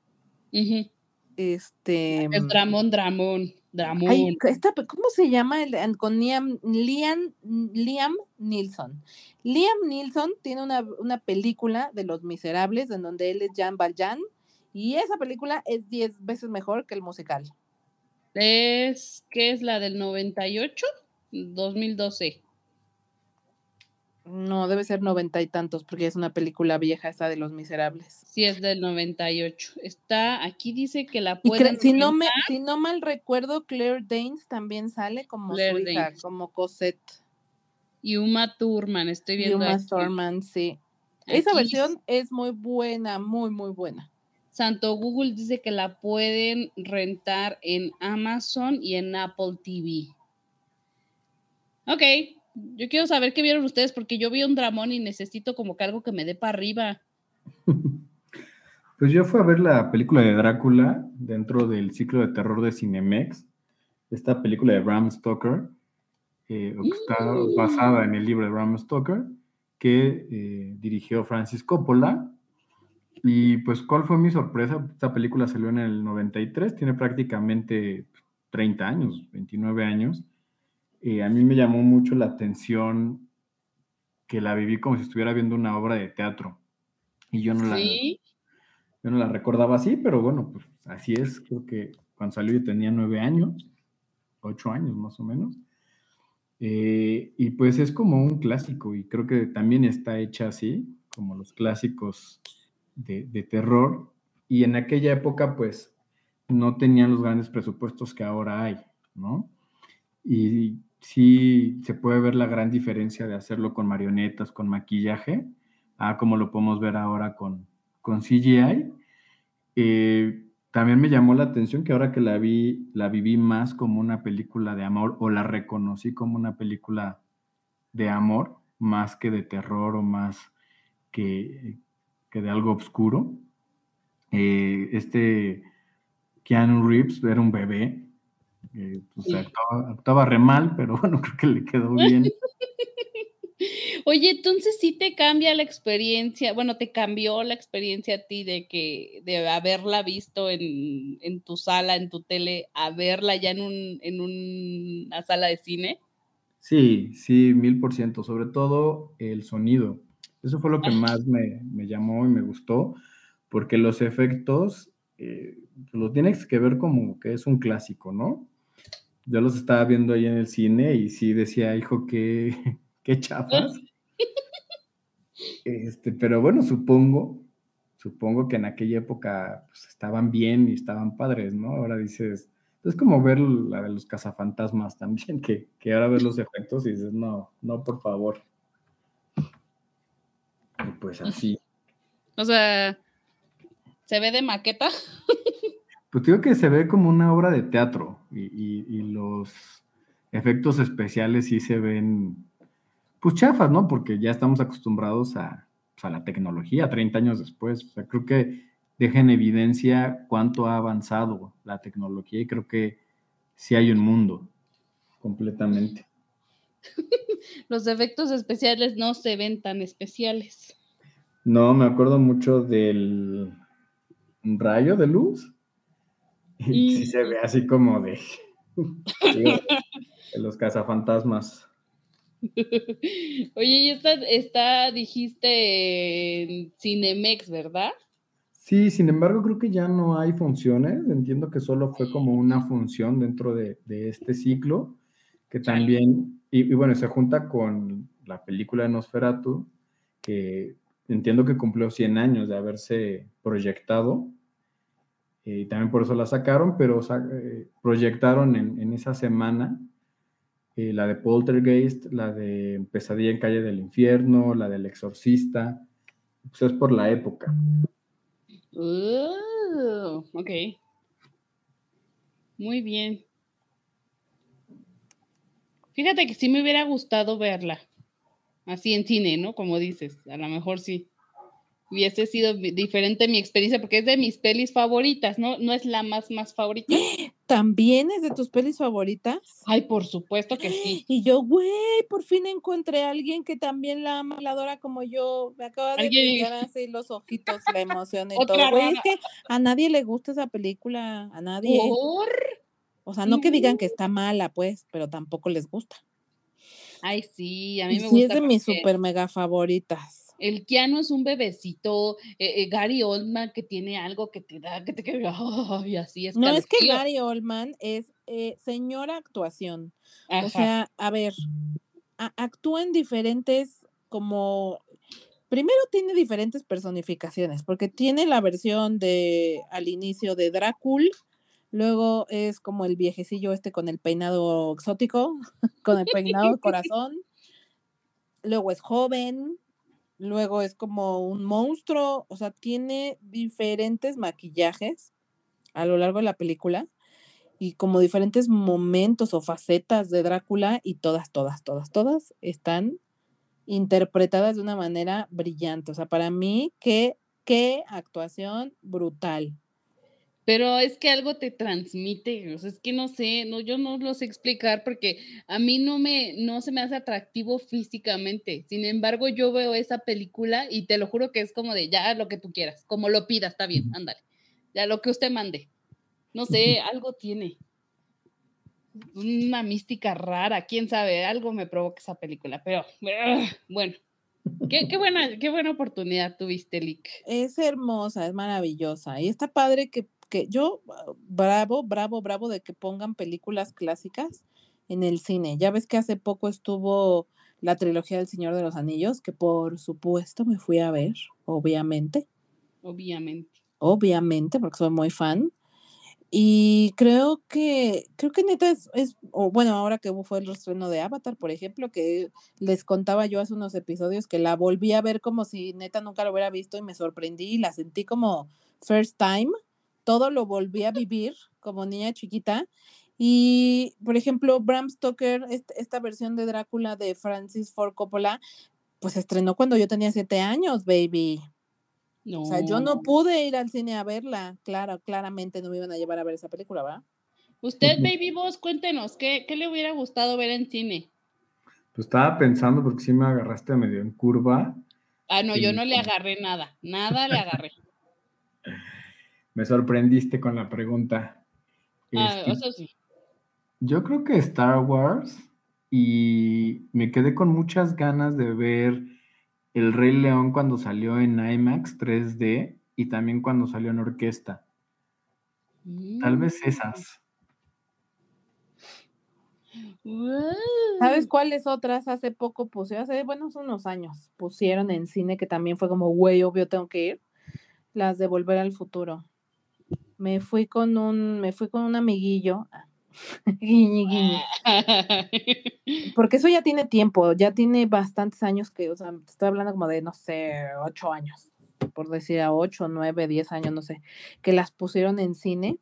Este. Es Dramón, Dramón, Dramón. Ay, esta ¿Cómo se llama? El, con Liam, Liam, Liam Neeson. Liam Neeson tiene una, una película de Los Miserables en donde él es Jean Valjean y esa película es 10 veces mejor que el musical. Es, ¿qué es la del 98? 2012. No, debe ser noventa y tantos porque es una película vieja esa de Los Miserables. Sí, es del 98. Está, aquí dice que la Y pueden si, no me, si no mal recuerdo, Claire Danes también sale como Claire su hija, Danes. como Cosette. Y Uma Thurman, estoy Y viendo Uma aquí. Thurman, sí. Esa versión es muy buena, muy, muy buena. Santo Google dice que la pueden rentar en Amazon y en Apple TV. Ok, yo quiero saber qué vieron ustedes porque yo vi un dramón y necesito como que algo que me dé para arriba. Pues yo fui a ver la película de Drácula dentro del ciclo de terror de Cinemex, esta película de Bram Stoker, eh, que está Mm. basada en el libro de Bram Stoker, que eh, dirigió Francis Coppola. Y pues, ¿cuál fue mi sorpresa? Esta película salió en el 93, tiene prácticamente 30 años, 29 años. Eh, a mí me llamó mucho la atención que la viví como si estuviera viendo una obra de teatro. Y yo no la, Sí, yo no la recordaba así, pero bueno, pues así es. Creo que cuando salió yo tenía nueve años, ocho años más o menos. Eh, y pues es como un clásico y creo que también está hecha así, como los clásicos de, terror. Y en aquella época pues no tenían los grandes presupuestos que ahora hay, ¿no? Y sí se puede ver la gran diferencia de hacerlo con marionetas, con maquillaje, a como lo podemos ver ahora con, con CGI. Eh, también me llamó la atención que ahora que la vi, la viví más como una película de amor o la reconocí como una película de amor más que de terror o más que, que de algo oscuro. Eh, este Keanu Reeves era un bebé, eh, pues, Sí. actuaba, actuaba re mal, pero bueno, creo que le quedó bien. Oye, entonces sí te cambia la experiencia, bueno, te cambió la experiencia a ti de que de haberla visto en, en tu sala, en tu tele, a verla ya en un, en un- una sala de cine. Sí, sí, mil por ciento, sobre todo el sonido. Eso fue lo que más me, me llamó y me gustó, porque los efectos eh, lo tienes que ver como que es un clásico, ¿no? Yo los estaba viendo ahí en el cine y sí decía, hijo, qué, qué chafas. Este, pero bueno, supongo, supongo que en aquella época pues, estaban bien y estaban padres, ¿no? Ahora dices, es como ver la de los cazafantasmas también, que, que ahora ves los efectos y dices, no, no, por favor. Y pues así. O sea, se ve de maqueta. Pues digo que se ve como una obra de teatro y, y- y los efectos especiales sí se ven, pues chafas, ¿no? Porque ya estamos acostumbrados a, pues, a la tecnología 30 años después. O sea, creo que deja en evidencia cuánto ha avanzado la tecnología y creo que sí hay un mundo completamente. Los efectos especiales no se ven tan especiales. No, me acuerdo mucho del rayo de luz. Y sí se ve así como de, de los cazafantasmas. Oye, y esta, esta dijiste en Cinemex, ¿verdad? Sí, sin embargo, creo que ya no hay funciones. Entiendo que solo fue como una función dentro de, de este ciclo, que también, y, y, bueno, se junta con la película de Nosferatu, que entiendo que cumplió 100 años de haberse proyectado, y también por eso la sacaron, pero eh, proyectaron en, en, esa semana eh, la de Poltergeist, la de Pesadilla en Calle del Infierno, la del Exorcista, pues es por la época. Uh, ok. Muy bien. Fíjate que sí me hubiera gustado verla. Así en cine, ¿no? Como dices, a lo mejor sí. Hubiese sido diferente mi experiencia porque es de mis pelis favoritas, ¿no? No es la más, más favorita. ¿También es de tus pelis favoritas? Ay, por supuesto que sí. Y yo, güey, por fin encontré a alguien que también la ama, la adora como yo. Me acaba de brillar así los ojitos, la emoción y todo. Güey, es que a nadie le gusta esa película, a nadie. ¿Por? O sea, no que digan que está mala, pues, pero tampoco les gusta. Ay, sí, a mí y me sí gusta. es de mis super mega favoritas. El Keanu es un bebecito, eh, eh, Gary Oldman que tiene algo que te da, que te queda, oh, y así es. No, es que Gary Oldman es eh, señora actuación. Ajá. O sea, a ver, a, actúa en diferentes, como, primero tiene diferentes personificaciones, porque tiene la versión de, al inicio de Drácula, luego es como el viejecillo este con el peinado exótico, con el peinado corazón, luego es joven, luego es como un monstruo, o sea, tiene diferentes maquillajes a lo largo de la película y como diferentes momentos o facetas de Drácula y todas, todas, todas, todas están interpretadas de una manera brillante. O sea, para mí, qué, qué actuación brutal. Pero es que algo te transmite, o sea, es que no sé, no, yo no lo sé explicar porque a mí no me, no se me hace atractivo físicamente. Sin embargo, yo veo esa película y te lo juro que es como de ya lo que tú quieras, como lo pidas, está bien, ándale. Ya lo que usted mande. No sé, algo tiene. Una mística rara, quién sabe, algo me provoca esa película, pero bueno. Qué, qué, buena, qué buena oportunidad tuviste, Lick. Es hermosa, es maravillosa. Y está padre que que yo, bravo, bravo, bravo de que pongan películas clásicas en el cine. Ya ves que hace poco estuvo la trilogía del Señor de los Anillos, que por supuesto me fui a ver, obviamente. Obviamente. Obviamente, porque soy muy fan. Y creo que, creo que neta es, es o bueno, ahora que fue el estreno de Avatar, por ejemplo, que les contaba yo hace unos episodios que la volví a ver como si neta nunca lo hubiera visto y me sorprendí y la sentí como first time todo lo volví a vivir como niña chiquita. Y, por ejemplo, Bram Stoker, esta versión de Drácula de Francis Ford Coppola, pues estrenó cuando yo tenía siete años, baby. No. O sea, yo no pude ir al cine a verla. Claro, claramente no me iban a llevar a ver esa película, ¿verdad? Usted, baby, vos, cuéntenos, ¿qué, ¿qué, le hubiera gustado ver en cine? Pues estaba pensando, porque sí me agarraste medio en curva. Ah, no, yo no le agarré nada, nada le agarré. Me sorprendiste con la pregunta. Ah, este, eso sí. Yo creo que Star Wars y me quedé con muchas ganas de ver El Rey León cuando salió en IMAX 3D y también cuando salió en orquesta. Mm. Tal vez esas. ¿Sabes cuáles otras hace poco pusieron? Hace, bueno, unos años pusieron en cine que también fue como, güey, obvio tengo que ir. Las de Volver al Futuro me fui con un, me fui con un amiguillo. guiñi, guiñi. Porque eso ya tiene tiempo, ya tiene bastantes años que, o sea, estoy hablando como de, no sé, ocho años, por decir a ocho, nueve, diez años, no sé, que las pusieron en cine.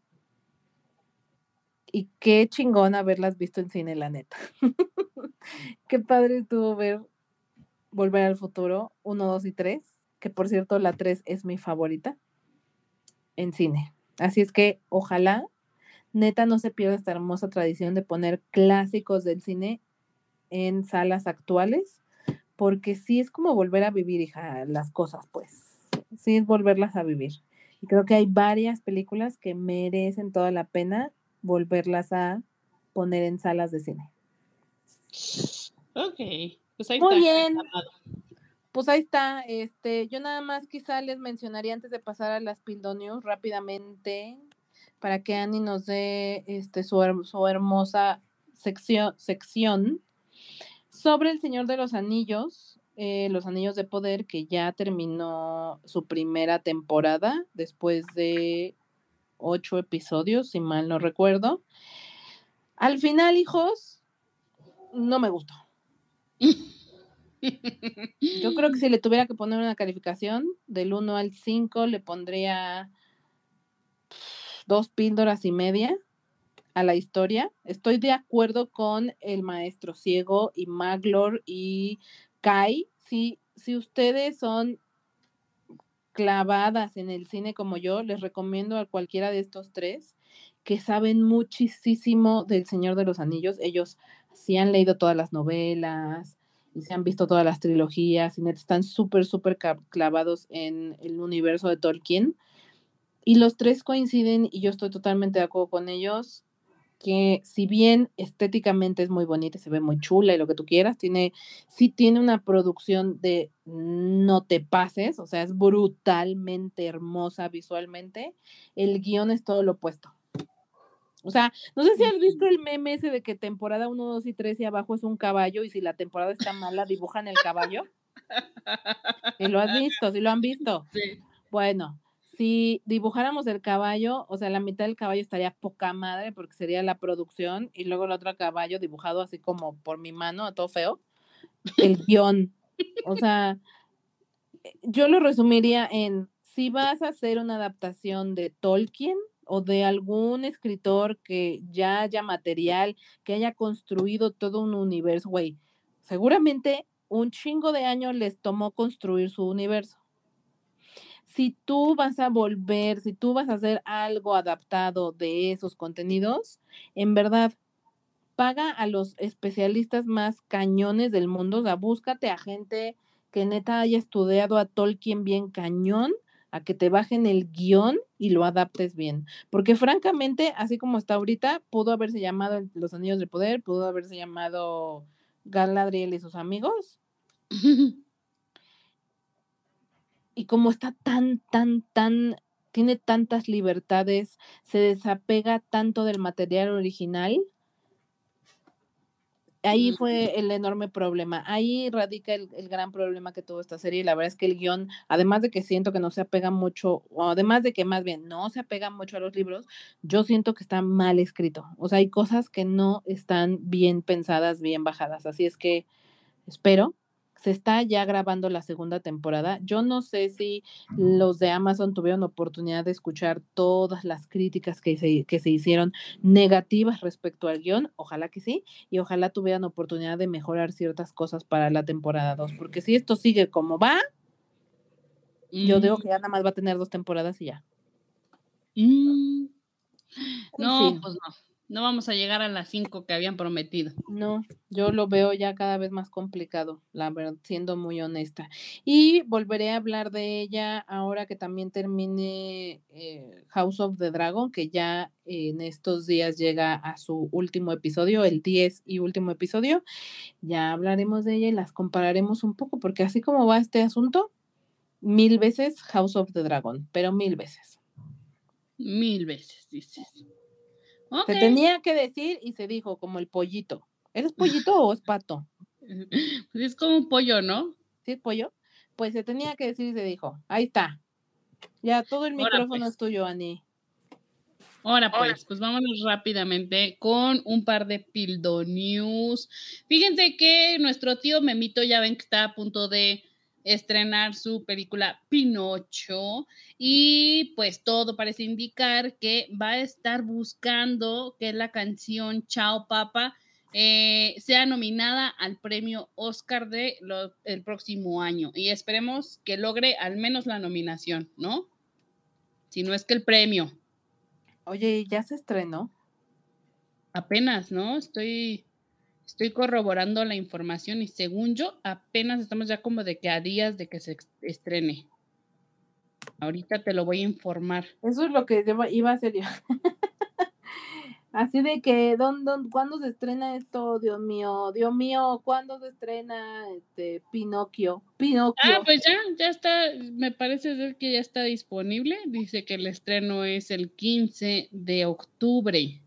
Y qué chingón haberlas visto en cine, la neta. qué padre estuvo ver Volver al Futuro, uno, dos y tres, que por cierto la tres es mi favorita en cine. Así es que ojalá, neta, no se pierda esta hermosa tradición de poner clásicos del cine en salas actuales, porque sí es como volver a vivir, hija, las cosas, pues. Sí es volverlas a vivir. Y creo que hay varias películas que merecen toda la pena volverlas a poner en salas de cine. Ok, pues ahí Muy está. bien. Pues ahí está, este, yo nada más quizá les mencionaría antes de pasar a las Pildonius rápidamente para que Annie nos dé este, su, her- su hermosa sección, sección sobre el Señor de los Anillos, eh, los Anillos de Poder, que ya terminó su primera temporada después de ocho episodios, si mal no recuerdo. Al final, hijos, no me gustó. Yo creo que si le tuviera que poner una calificación del 1 al 5, le pondría dos píldoras y media a la historia. Estoy de acuerdo con el maestro ciego y Maglor y Kai. Si, si ustedes son clavadas en el cine como yo, les recomiendo a cualquiera de estos tres que saben muchísimo del Señor de los Anillos. Ellos sí han leído todas las novelas y se han visto todas las trilogías y están súper, súper clavados en el universo de Tolkien. Y los tres coinciden y yo estoy totalmente de acuerdo con ellos que si bien estéticamente es muy bonita, se ve muy chula y lo que tú quieras, tiene, sí tiene una producción de no te pases, o sea, es brutalmente hermosa visualmente. El guion es todo lo opuesto. O sea, no sé si has visto el meme ese de que temporada 1, 2 y 3 y abajo es un caballo y si la temporada está mala dibujan el caballo. Si lo has visto, si lo han visto. Sí. Bueno, si dibujáramos el caballo, o sea, la mitad del caballo estaría poca madre porque sería la producción y luego el otro caballo dibujado así como por mi mano, todo feo, el guion. O sea, eh, yo lo resumiría en, si vas a hacer una adaptación de Tolkien o de algún escritor que ya haya material, que haya construido todo un universo, güey, seguramente un chingo de años les tomó construir su universo. Si tú vas a volver, si tú vas a hacer algo adaptado de esos contenidos, en verdad, paga a los especialistas más cañones del mundo, o sea, búscate a gente que neta haya estudiado a Tolkien bien cañón, a que te bajen el guion y lo adaptes bien. Porque francamente, así como está ahorita, pudo haberse llamado Los Anillos del Poder, pudo haberse llamado Galadriel y sus amigos, y como está tan, tan, tan, tiene tantas libertades, se desapega tanto del material original, ahí fue el enorme problema. Ahí radica el, el gran problema que tuvo esta serie. La verdad es que el guion, además de que siento que no se apega mucho, o además de que más bien no se apega mucho a los libros, yo siento que está mal escrito. O sea, hay cosas que no están bien pensadas, bien bajadas. Así es que espero. Se está ya grabando la segunda temporada. Yo no sé si los de Amazon tuvieron oportunidad de escuchar todas las críticas que se, que se hicieron negativas respecto al guion. Ojalá que sí. Y ojalá tuvieran oportunidad de mejorar ciertas cosas para la temporada 2. Porque si esto sigue como va, yo digo que ya nada más va a tener dos temporadas y ya. Mm. No, pues no. No vamos a llegar a las cinco que habían prometido. No, yo lo veo ya cada vez más complicado, la verdad, siendo muy honesta. Y volveré a hablar de ella ahora que también termine eh, House of the Dragon, que ya en estos días llega a su último episodio, el 10 y último episodio. Ya hablaremos de ella y las compararemos un poco, porque así como va este asunto, mil veces House of the Dragon, pero mil veces. Mil veces, dices. Se tenía que decir y se dijo como el pollito. ¿Eres pollito o es pato? Pues es como un pollo, ¿no? ¿Sí es pollo? Pues se tenía que decir y se dijo. Ahí está. Ya todo el Ahora, micrófono pues. es tuyo, Ani. Ahora pues, pues vámonos rápidamente con un par de Pildo News. Fíjense que nuestro tío Memito ya ven que está a punto de estrenar su película Pinocho y pues todo parece indicar que va a estar buscando que la canción Chao Papa eh, sea nominada al premio Oscar de lo- el próximo año y esperemos que logre al menos la nominación, ¿no? si no es que el premio. Oye, ¿ya se estrenó? Apenas, ¿no? Estoy, estoy corroborando la información y según yo, apenas estamos ya como de que a días de que se estrene. Ahorita te lo voy a informar. Eso es lo que iba a hacer yo. Así de que, ¿dónde, dónde- cuándo se estrena esto? Dios mío, Dios mío, ¿cuándo se estrena este Pinocchio? Pinocchio. Ah, pues ya, ya está, me parece ser que ya está disponible. Dice que el estreno es el 15 de octubre.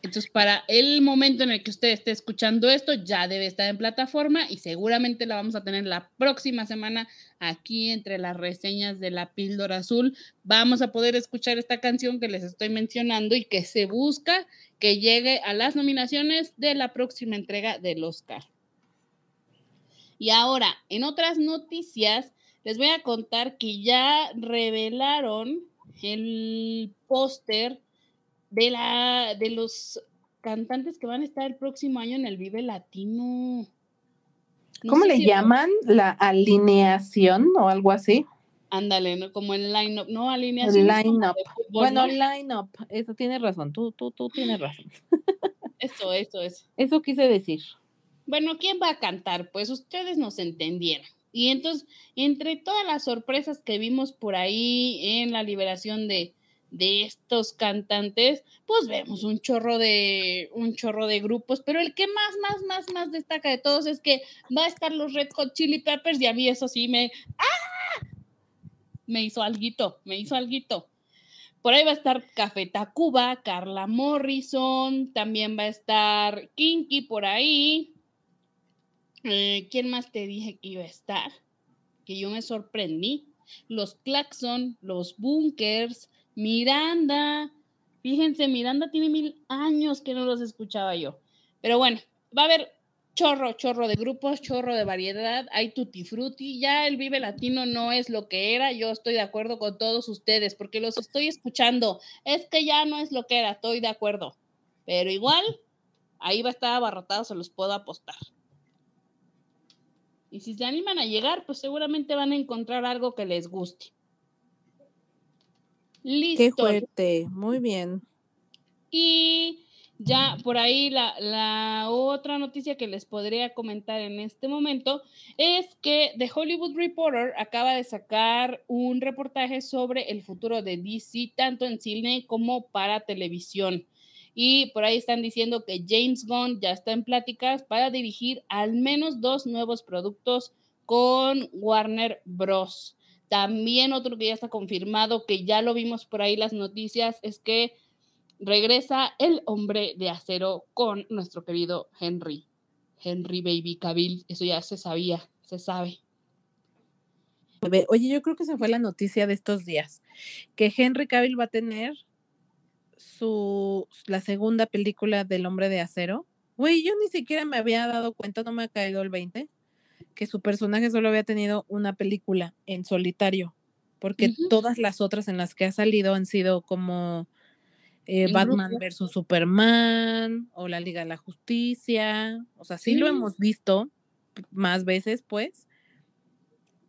Entonces, para el momento en el que usted esté escuchando esto, ya debe estar en plataforma y seguramente la vamos a tener la próxima semana aquí entre las reseñas de la píldora azul. Vamos a poder escuchar esta canción que les estoy mencionando y que se busca que llegue a las nominaciones de la próxima entrega del Oscar. Y ahora, en otras noticias, les voy a contar que ya revelaron el póster de la de los cantantes que van a estar el próximo año en el Vive Latino. No ¿Cómo le si- llaman? ¿La alineación o algo así? Ándale, ¿no? Como el line-up, no alineación. line-up. Bueno, ¿no? line-up. Eso tienes razón. Tú, tú, tú tienes razón. Eso, eso, eso. Eso quise decir. Bueno, ¿quién va a cantar? Pues ustedes nos entendieron. Y entonces, entre todas las sorpresas que vimos por ahí en la liberación de, de estos cantantes, pues vemos un chorro de un chorro de grupos, pero el que más, más, más, más destaca de todos es que va a estar los Red Hot Chili Peppers y a mí eso sí me ¡ah! me hizo alguito, me hizo alguito. Por ahí va a estar Café Tacuba, Carla Morrison, también va a estar Kinky por ahí. Eh, ¿Quién más te dije que iba a estar? Que yo me sorprendí. Los Claxon, los Bunkers, Miranda. Fíjense, Miranda tiene mil años que no los escuchaba yo. Pero bueno, va a haber chorro, chorro de grupos, chorro de variedad. Hay tutti frutti. Ya el Vive Latino no es lo que era. Yo estoy de acuerdo con todos ustedes porque los estoy escuchando. Es que ya no es lo que era. Estoy de acuerdo. Pero igual, ahí va a estar abarrotado, se los puedo apostar. Y si se animan a llegar, pues seguramente van a encontrar algo que les guste. Listo. Qué fuerte. Muy bien. Y ya por ahí la, la otra noticia que les podría comentar en este momento es que The Hollywood Reporter acaba de sacar un reportaje sobre el futuro de DC, tanto en cine como para televisión. Y por ahí están diciendo que James Gunn ya está en pláticas para dirigir al menos dos nuevos productos con Warner Bros. También otro que ya está confirmado, que ya lo vimos por ahí las noticias, es que regresa el hombre de acero con nuestro querido Henry. Henry Baby Cavill, eso ya se sabía, se sabe. Oye, yo creo que se fue la noticia de estos días, que Henry Cavill va a tener su la segunda película del Hombre de Acero. Güey, yo ni siquiera me había dado cuenta, no me ha caído el 20, que su personaje solo había tenido una película en solitario, porque todas las otras en las que ha salido han sido como eh, Batman versus Superman o la Liga de la Justicia, o sea, sí lo Sí. hemos visto más veces, pues,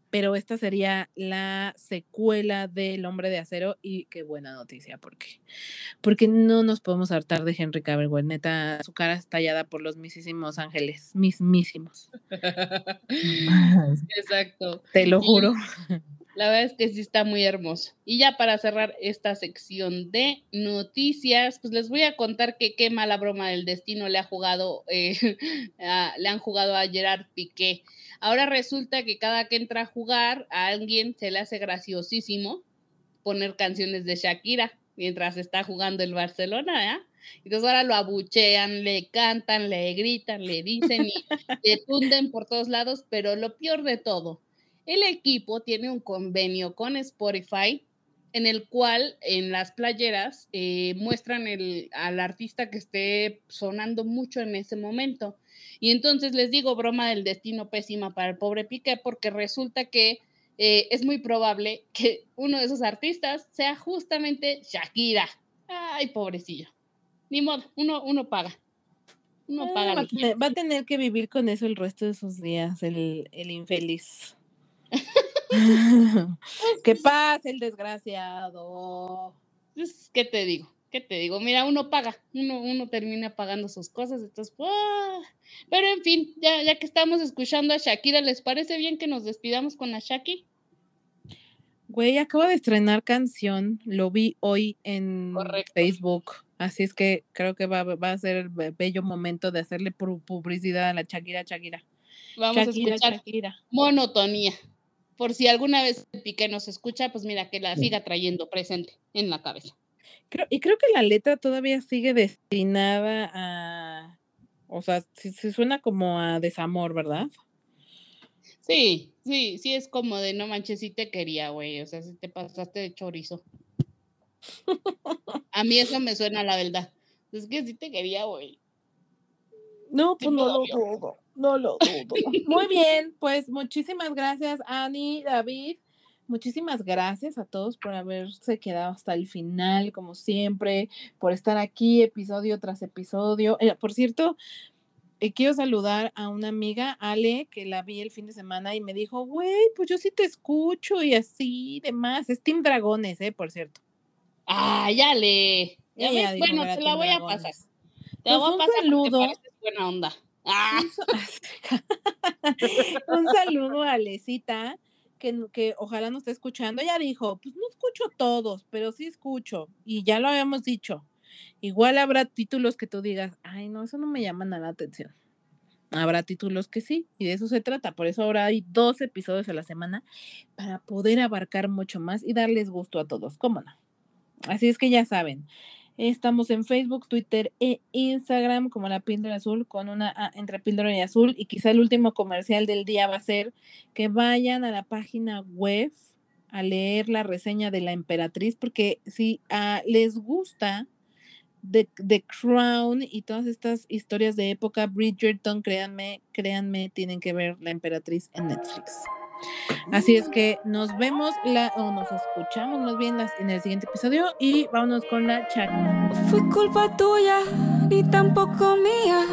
pero esta sería la secuela del Hombre de Acero y qué buena noticia, porque porque no nos podemos hartar de Henry Cavill, neta, su cara es tallada por los mismísimos ángeles, mismísimos. Exacto. Te lo Y- juro. La verdad es que sí está muy hermoso. Y ya para cerrar esta sección de noticias, pues les voy a contar que qué mala broma del destino le ha jugado, eh, a- le han jugado a Gerard Piqué. Ahora resulta que cada que entra a jugar, a alguien se le hace graciosísimo poner canciones de Shakira mientras está jugando el Barcelona, ¿ya? Entonces ahora lo abuchean, le cantan, le gritan, le dicen y le tunden por todos lados, pero lo peor de todo, el equipo tiene un convenio con Spotify en el cual en las playeras eh, muestran el, al artista que esté sonando mucho en ese momento. Y entonces les digo, broma del destino pésima para el pobre Piqué, porque resulta que eh, es muy probable que uno de esos artistas sea justamente Shakira. Ay, pobrecillo. Ni modo, uno, uno paga. Uno Ah, paga. va, va a tener que vivir con eso el resto de sus días, el, el infeliz. que pase el desgraciado. Pues, ¿Qué te digo? ¿Qué te digo? Mira, uno paga, uno, uno termina pagando sus cosas, entonces, ¡ah! pero en fin, ya, ya que estamos escuchando a Shakira, ¿les parece bien que nos despidamos con la Shaki? Güey, acaba de estrenar canción, lo vi hoy en Correcto. Facebook, así es que creo que va, va a ser el be- bello momento de hacerle pu- publicidad a la Shakira, Shakira. Vamos Shakira, a escuchar Shakira. monotonía. Por si alguna vez el Piqué nos escucha, pues mira, que la siga trayendo presente en la cabeza. Creo, y creo que la letra todavía sigue destinada a, o sea, si suena como a desamor, ¿verdad? Sí, sí, sí es como de no manches, sí te quería, güey. O sea, si te pasaste de chorizo. A mí eso me suena la verdad. Es que sí te quería, güey. No, Sí, pues no lo dudo, no lo dudo. Muy bien, pues muchísimas gracias, Ani, David. Muchísimas gracias a todos por haberse quedado hasta el final, como siempre, por estar aquí episodio tras episodio. Eh, por cierto, eh, quiero saludar a una amiga, Ale, que la vi el fin de semana y me dijo, güey, pues yo sí te escucho y así, demás. Es Team Dragones, ¿eh? Por cierto. Ah, ya le. Ya ves, bueno, te la voy a pasar. Te la Pues voy a un pasar saludo. buena onda. Ah, Un, sa- un saludo a Alecita, que, que ojalá nos esté escuchando. Ella dijo, pues no escucho todos, pero sí escucho. Y ya lo habíamos dicho. Igual habrá títulos que tú digas, ay, no, eso no me llama nada la atención. Habrá títulos que sí, y de eso se trata. Por eso ahora hay dos episodios a la semana para poder abarcar mucho más y darles gusto a todos. ¿Cómo no? Así es que ya saben, estamos en Facebook, Twitter e Instagram como la píldora azul con una A entre píldora y azul. Y quizá el último comercial del día va a ser que vayan a la página web a leer la reseña de la emperatriz, porque si ah, les gusta The, The Crown y todas estas historias de época, Bridgerton, créanme, créanme, tienen que ver la emperatriz en Netflix. Así es que nos vemos la, o nos escuchamos más bien las, en el siguiente episodio y vámonos con la chat. No fue culpa tuya, ni tampoco mía.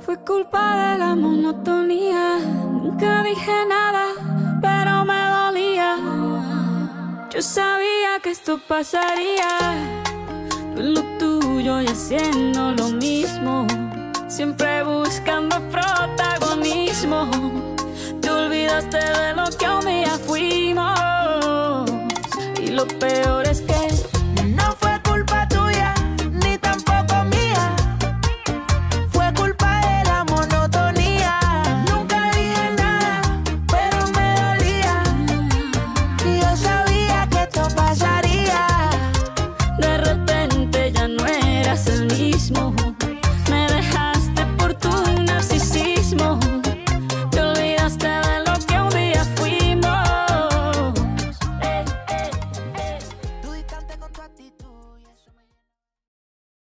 Fue culpa de la monotonía. Nunca dije nada, pero me dolía. Yo sabía que esto pasaría. Lo tuyo y haciendo lo mismo. Siempre buscando protagonismo. Te olvidaste de lo que un día fuimos. Y lo peor es que